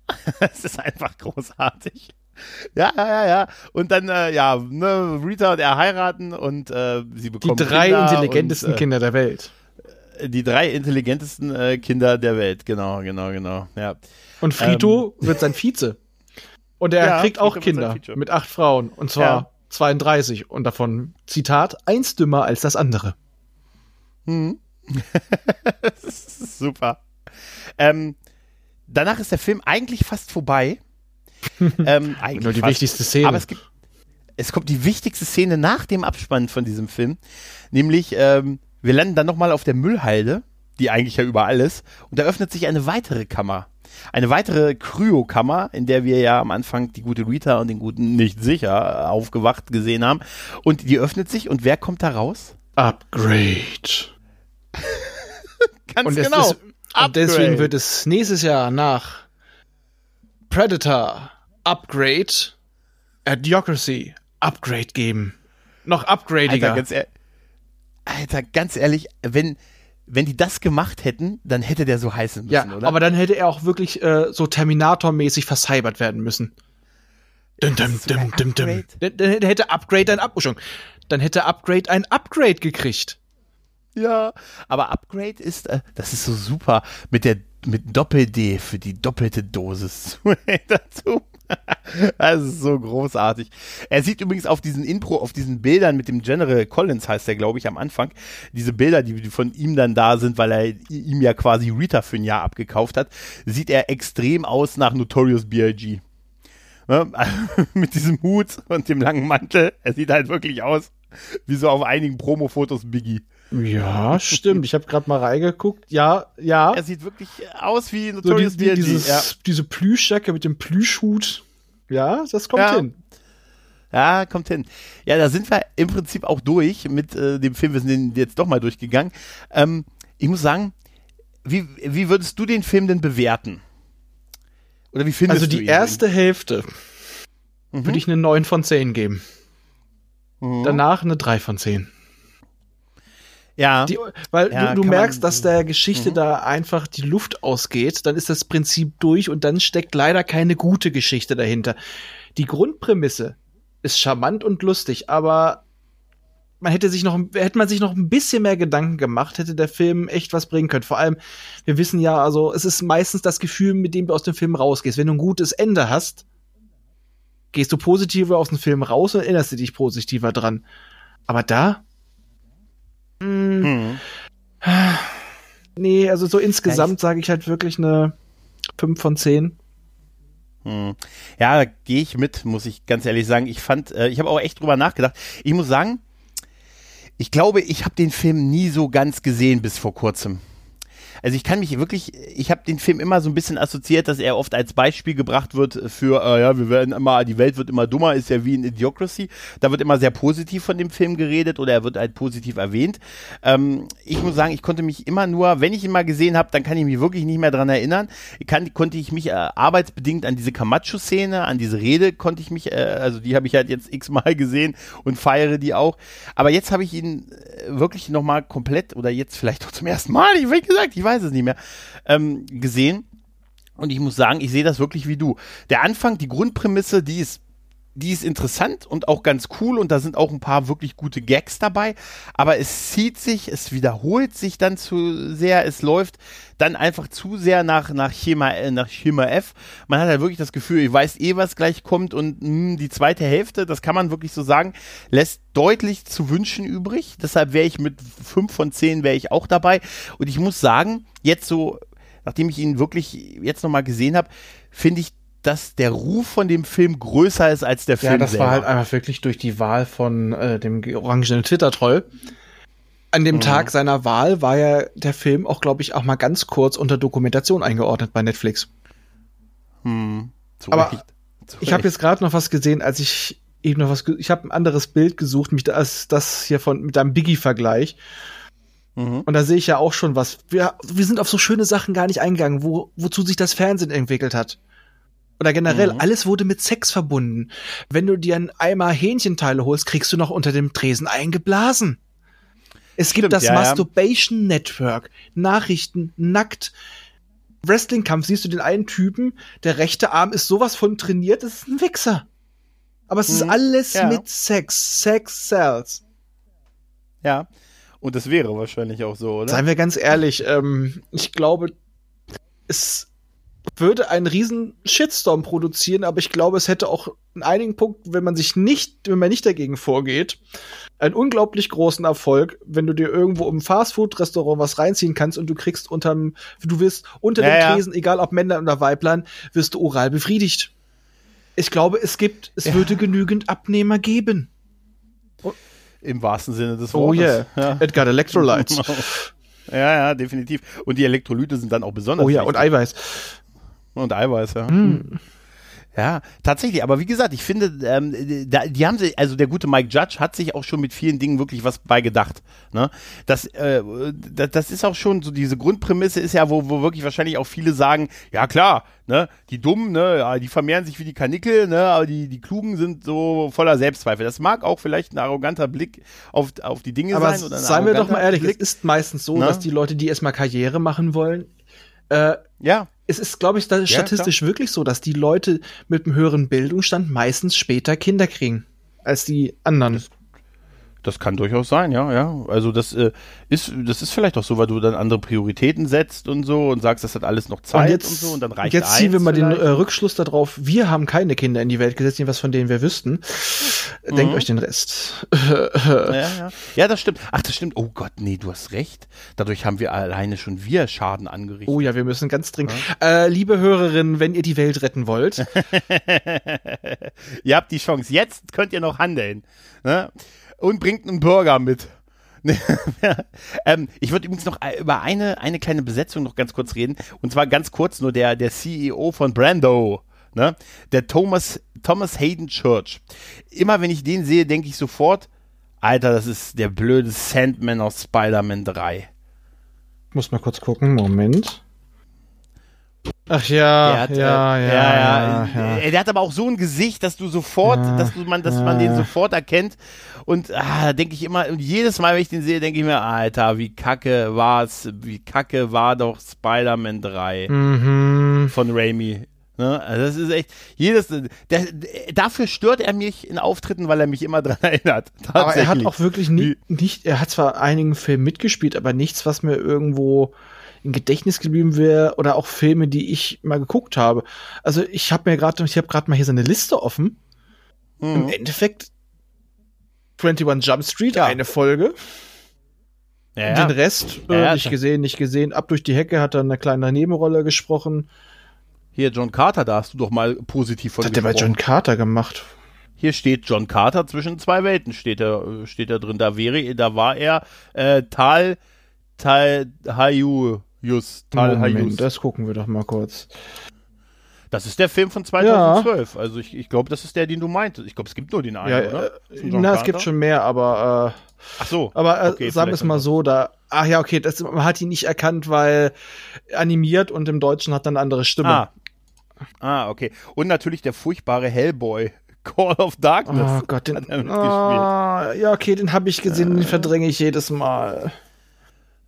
Das ist einfach großartig. Ja, ja, ja, ja. Und dann, äh, ja, ne, Rita und er heiraten und äh, sie Die bekommen drei Kinder intelligentesten und, äh, Kinder der Welt. Die drei intelligentesten äh, Kinder der Welt, genau, genau, genau. Ja. Und Frito wird sein Vize. Und er Ähm. Ja, kriegt auch Frito Kinder mit acht Frauen. Und zwar Ja. 32. Und davon, Zitat, eins dümmer als das andere. Mhm. das ist super. Ähm, danach ist der Film eigentlich fast vorbei. ähm, eigentlich Nur die fast. wichtigste Szene. Aber es gibt, es kommt die wichtigste Szene nach dem Abspann von diesem Film, nämlich ähm, wir landen dann nochmal auf der Müllhalde, die eigentlich ja überall ist, und da öffnet sich eine weitere Kammer. Eine weitere Kryokammer, in der wir ja am Anfang die gute Rita und den guten nicht sicher aufgewacht gesehen haben. Und die öffnet sich und wer kommt da raus? Upgrade. Ganz Und, genau. ist, und deswegen wird es nächstes Jahr nach Predator Upgrade, Idiocracy Upgrade geben. Noch upgradiger. Alter, ganz, ehr- Alter, ganz ehrlich, wenn, wenn die das gemacht hätten, dann hätte der so heißen müssen, ja, oder? aber dann hätte er auch wirklich äh, so Terminator-mäßig vercybert werden müssen. Dum, dum, dum, dum, dum. Dann, dann hätte Upgrade ein schon. Dann hätte Upgrade ein Upgrade gekriegt. Ja, aber Upgrade ist, äh, das ist so super mit der mit Doppel-D für die doppelte Dosis dazu. Das ist so großartig. Er sieht übrigens auf diesen Intro, auf diesen Bildern mit dem General Collins, heißt der, glaube ich, am Anfang, diese Bilder, die, von ihm dann da sind, weil er ihm ja quasi Rita für ein Jahr abgekauft hat, sieht er extrem aus nach Notorious B.I.G. Ne? mit diesem Hut und dem langen Mantel. Er sieht halt wirklich aus wie so auf einigen Promo-Fotos Biggie. Ja, stimmt. Ich habe gerade mal reingeguckt. Ja, ja. Er sieht wirklich aus wie So Notorious die, die, B.I.G. dieses, ja. diese Plüschjacke mit dem Plüschhut. Ja, das kommt Ja. hin. ja, kommt hin. Ja, da sind wir im Prinzip auch durch mit äh, dem Film. Wir sind jetzt doch mal durchgegangen. Ähm, ich muss sagen, wie, wie würdest du den Film denn bewerten? Oder wie findest Also du die ihn? erste Hälfte Mhm. würde ich eine 9 von 10 geben. Mhm. Danach eine 3 von 10. ja, Die, weil Ja, du, du merkst, dass der Geschichte Mhm. da einfach die Luft ausgeht, dann ist das Prinzip durch und dann steckt leider keine gute Geschichte dahinter. Die Grundprämisse ist charmant und lustig, aber man hätte sich noch, hätte man sich noch ein bisschen mehr Gedanken gemacht, hätte der Film echt was bringen können. Vor allem, wir wissen ja, also es ist meistens das Gefühl, mit dem du aus dem Film rausgehst. Wenn du ein gutes Ende hast, gehst du positiver aus dem Film raus und erinnerst du dich positiver dran. Aber da? Mh, Mhm. Nee, also so insgesamt sage ich halt wirklich eine 5 von 10. Hm. Ja, da gehe ich mit, muss ich ganz ehrlich sagen. Ich fand, äh, ich habe auch echt drüber nachgedacht. Ich muss sagen, ich glaube, ich habe den Film nie so ganz gesehen bis vor kurzem. Also ich kann mich wirklich, ich habe den Film immer so ein bisschen assoziiert, dass er oft als Beispiel gebracht wird für, äh, ja, wir werden immer, die Welt wird immer dummer, ist ja wie in Idiocracy. Da wird immer sehr positiv von dem Film geredet oder er wird halt positiv erwähnt. Ähm, ich muss sagen, ich konnte mich immer nur, wenn ich ihn mal gesehen habe, dann kann ich mich wirklich nicht mehr dran erinnern. Kann, konnte ich mich äh, arbeitsbedingt an diese Camacho-Szene, an diese Rede, konnte ich mich, äh, also die habe ich halt jetzt x-mal gesehen und feiere die auch. Aber jetzt habe ich ihn äh, wirklich nochmal komplett oder jetzt vielleicht auch zum ersten Mal, ich wie gesagt, ich weiß es nicht mehr, ähm, gesehen. Und ich muss sagen, ich sehe das wirklich wie du. Der Anfang, die Grundprämisse, die ist die ist interessant und auch ganz cool und da sind auch ein paar wirklich gute Gags dabei, aber es zieht sich, es wiederholt sich dann zu sehr, es läuft dann einfach zu sehr nach, nach, Schema, äh, nach Schema F. Man hat halt wirklich das Gefühl, ich weiß eh, was gleich kommt und mh, die zweite Hälfte, das kann man wirklich so sagen, lässt deutlich zu wünschen übrig. Deshalb wäre ich mit fünf von zehn wäre ich auch dabei und ich muss sagen, jetzt so, nachdem ich ihn wirklich jetzt nochmal gesehen habe, finde ich dass der Ruf von dem Film größer ist als der Film Ja, das selber. war halt einfach wirklich durch die Wahl von äh, dem orangenen Twitter-Troll. An dem Tag seiner Wahl war ja der Film auch, glaube ich, auch mal ganz kurz unter Dokumentation eingeordnet bei Netflix. Hm, zu Aber Recht. Zu Ich habe jetzt gerade noch was gesehen, als ich eben noch was, ich habe ein anderes Bild gesucht, mich das, das hier von mit einem Biggie-Vergleich. Mhm. Und da sehe ich ja auch schon was. Wir, wir sind auf so schöne Sachen gar nicht eingegangen, wo, wozu sich das Fernsehen entwickelt hat. Oder generell, Mhm. alles wurde mit Sex verbunden. Wenn du dir einen Eimer Hähnchenteile holst, kriegst du noch unter dem Tresen eingeblasen. Es gibt Stimmt, das ja, ja. Masturbation Network, Nachrichten, nackt. Wrestling-Kampf siehst du den einen Typen, der rechte Arm ist sowas von trainiert, das ist ein Wichser. Aber es ist Mhm. alles Ja. mit Sex. Sex sells. Ja. Und das wäre wahrscheinlich auch so, oder? Seien wir ganz ehrlich, ähm, ich glaube, es würde einen riesen Shitstorm produzieren, aber ich glaube, es hätte auch in einigen Punkten, wenn man sich nicht, wenn man nicht dagegen vorgeht, einen unglaublich großen Erfolg, wenn du dir irgendwo im Fastfood-Restaurant was reinziehen kannst und du kriegst unterm, du wirst unter Ja, dem ja. Tresen, egal ob Männlein oder Weiblein, wirst du oral befriedigt. Ich glaube, es gibt, es würde genügend Abnehmer geben. Im wahrsten Sinne des Oh Wortes. yeah, Ja. it got electrolytes. ja, ja, definitiv. Und die Elektrolyte sind dann auch besonders Oh ja, und wichtig. Eiweiß. Und Eiweiß, ja. Hm. Ja, tatsächlich. Aber wie gesagt, ich finde, ähm, da, die haben sich, also der gute Mike Judge hat sich auch schon mit vielen Dingen wirklich was bei gedacht. Ne? Das, äh, das, das ist auch schon so, diese Grundprämisse ist ja, wo, wo wirklich wahrscheinlich auch viele sagen, ja klar, ne, die Dummen, ne, ja, die vermehren sich wie die Kanickel, ne, aber die, die Klugen sind so voller Selbstzweifel. Das mag auch vielleicht ein arroganter Blick auf, auf die Dinge Aber sein. Ein seien wir doch mal ehrlich, Blick. es ist meistens so, Na? dass die Leute, die erstmal Karriere machen wollen, äh, Ja, es ist, glaube ich, da statistisch wirklich so, dass die Leute mit einem höheren Bildungsstand meistens später Kinder kriegen als die anderen. Das kann durchaus sein, ja, ja. Also das äh, ist, das ist vielleicht auch so, weil du dann andere Prioritäten setzt und so und sagst, das hat alles noch Zeit und und, jetzt, so und dann reicht jetzt ziehen wir mal den vielleicht. äh, Rückschluss darauf, wir haben keine Kinder in die Welt gesetzt, was von denen wir wüssten. Denkt Mhm. euch den Rest. ja, ja. ja, das stimmt. Ach, das stimmt. Oh Gott, nee, du hast recht. Dadurch haben wir alleine schon wir Schaden angerichtet. Oh ja, wir müssen ganz dringend. Äh, liebe Hörerinnen, wenn ihr die Welt retten wollt, ihr habt die Chance. Jetzt könnt ihr noch handeln. Ne? Und bringt einen Burger mit. ähm, ich würde übrigens noch äh, über eine, eine kleine Besetzung noch ganz kurz reden. Und zwar ganz kurz nur der, der CEO von Brando. Ne? Der Thomas, Thomas Hayden Church. Immer wenn ich den sehe, denke ich sofort, Alter, das ist der blöde Sandman aus Spider-Man 3. muss mal kurz gucken, Moment. Ach ja, Der hat, ja, äh, ja, ja, ja. Äh, Der hat aber auch so ein Gesicht, dass du sofort, Ja, dass du man, dass man den sofort erkennt. Und ah, da denke ich immer, und jedes Mal, wenn ich den sehe, denke ich mir, Alter, wie kacke war's, wie kacke war doch Spider-Man 3 Mhm. von Raimi. Ne? Also das ist echt, jedes, der, dafür stört er mich in Auftritten, weil er mich immer dran erinnert. Aber er hat auch wirklich nie, nicht, er hat zwar einigen Filmen mitgespielt, aber nichts, was mir irgendwo im Gedächtnis geblieben wäre oder auch Filme, die ich mal geguckt habe. Also ich habe mir gerade, ich habe gerade mal hier seine Liste offen. Im Mhm. Endeffekt 21 Jump Street, Ja. eine Folge. ja, Den ja. Rest Ja, äh, ja, nicht gesehen, nicht gesehen. Ab durch die Hecke hat er eine kleine Nebenrolle gesprochen. Hier, John Carter, da hast du doch mal positiv von Was hat der bei gesprochen. John Carter gemacht? Hier steht John Carter zwischen zwei Welten, steht er, äh, steht er drin. Da wäre, da war er äh, Tal, Tal Hayus, Tal Hayus. Das gucken wir doch mal kurz. Das ist der Film von 2012. Also ich, ich glaube, das ist der, den du meintest. Ich glaube, es gibt nur den einen, Ja, oder? äh, na, es gibt schon mehr, aber äh, Ach so. Aber äh, Okay, sagen wir es mal dann so, da. Ach ja, okay, das, man hat ihn nicht erkannt, weil animiert und im Deutschen hat er eine andere Stimme. Ah. ah, okay. Und natürlich der furchtbare Hellboy, Call of Darkness. Oh Gott, den. Hat er. Ah, ja, okay, den habe ich gesehen, den verdränge ich jedes Mal.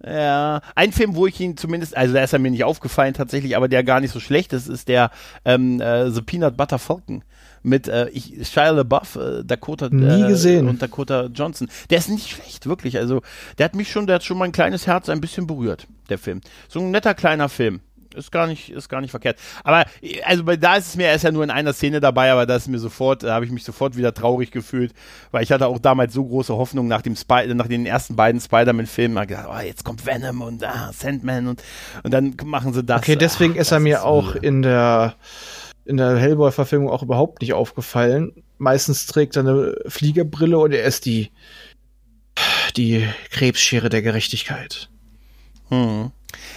Ja, ein Film, wo ich ihn zumindest, also da ist er mir nicht aufgefallen tatsächlich, aber der gar nicht so schlecht ist, ist der ähm, äh, The Peanut Butter Falcon mit äh, ich, Shia LaBeouf, äh, Dakota Nie äh, gesehen. und Dakota Johnson. Der ist nicht schlecht, wirklich. Also der hat mich schon, der hat schon mein kleines Herz ein bisschen berührt, der Film. So ein netter kleiner Film. Ist gar nicht, ist gar nicht verkehrt. Aber also da ist es mir, er ist ja nur in einer Szene dabei, aber da ist mir sofort, da habe ich mich sofort wieder traurig gefühlt, weil ich hatte auch damals so große Hoffnung nach dem Spy nach den ersten beiden Spider-Man-Filmen, hab gedacht, oh, jetzt kommt Venom und ah, Sandman und und dann machen sie das. Okay, deswegen Ah, ist er mir auch äh, in der in der Hellboy-Verfilmung auch überhaupt nicht aufgefallen. Meistens trägt er eine Fliegerbrille und er ist die die Krebsschere der Gerechtigkeit. Hm.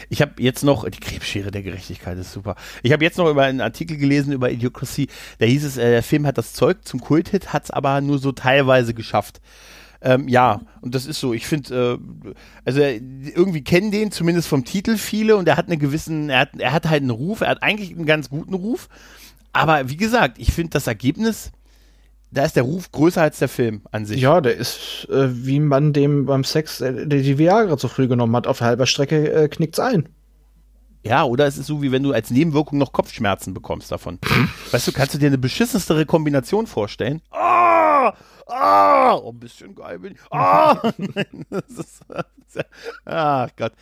Ich habe jetzt noch, die Krebsschere der Gerechtigkeit ist super. Ich habe jetzt noch über einen Artikel gelesen über Idiocracy. Da hieß es, äh, der Film hat das Zeug zum Kulthit, hat es aber nur so teilweise geschafft. Ähm, ja, und das ist so. Ich finde, äh, also äh, irgendwie kennen den zumindest vom Titel viele und er hat einen gewissen, er hat, er hat halt einen Ruf, er hat eigentlich einen ganz guten Ruf. Aber wie gesagt, ich finde das Ergebnis, da ist der Ruf größer als der Film an sich. Ja, der ist, äh, wie man dem beim Sex äh, die Viagra zu früh genommen hat. Auf halber Strecke äh, knickt's ein. Ja, oder es ist so, wie wenn du als Nebenwirkung noch Kopfschmerzen bekommst davon. weißt du, kannst du dir eine beschissenstere Kombination vorstellen? Ah! Ah! Oh, ein bisschen geil bin ich. Ah! das ist, ach Gott.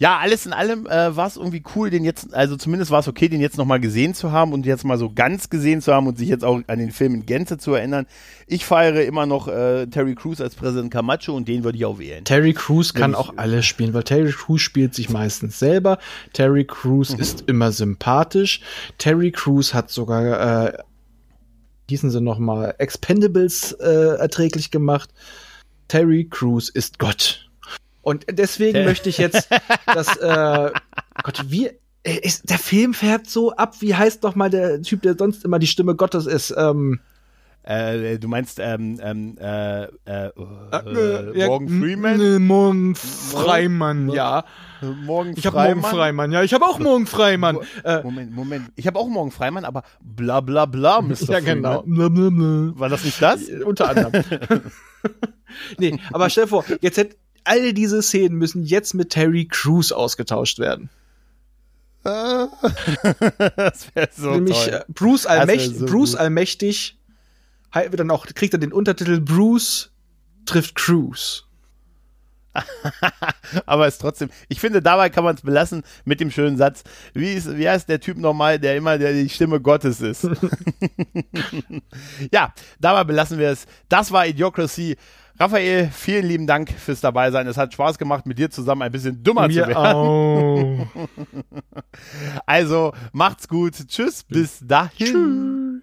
Ja, alles in allem äh, war es irgendwie cool, den jetzt, also zumindest war es okay, den jetzt nochmal gesehen zu haben und jetzt mal so ganz gesehen zu haben und sich jetzt auch an den Film in Gänze zu erinnern. Ich feiere immer noch äh, Terry Crews als Präsident Camacho und den würde ich auch wählen. Terry Crews kann auch alles spielen, weil Terry Crews spielt sich meistens selber. Terry Crews Mhm. ist immer sympathisch. Terry Crews hat sogar, äh, hießen sie noch mal, Expendables äh, erträglich gemacht. Terry Crews ist Gott. Und deswegen Ter- möchte ich jetzt, dass, äh, Gott, wie, äh, ist, der Film fährt so ab, wie heißt doch mal der Typ, der sonst immer die Stimme Gottes ist, ähm, Äh, du meinst ähm, ähm, äh, äh, äh, ja, Morgan Freeman? n- Morgan Freimann, ja. Morgen Ich habe morgen Freimann, ja, ich habe auch morgen Freimann. Äh, Moment, Moment. Ich habe auch morgen Freimann, aber bla bla bla, Mr. ja, genau. Freeman. Blablabla. War das nicht das? Unter anderem. nee, aber stell dir vor, jetzt hätte alle diese Szenen müssen jetzt mit Terry Crews ausgetauscht werden. das wäre so Nämlich toll. äh, Bruce, Allmächt so Bruce gut. Allmächtig wird dann auch, kriegt er den Untertitel Bruce trifft Cruise. Aber es ist trotzdem, ich finde, dabei kann man es belassen mit dem schönen Satz. Wie, ist, wie heißt der Typ nochmal, der immer der die Stimme Gottes ist? ja, dabei belassen wir es. Das war Idiocracy. Raphael, vielen lieben Dank fürs Dabeisein. Es hat Spaß gemacht, mit dir zusammen ein bisschen dummer zu Mir werden. auch. Also macht's gut. Tschüss, bis dahin.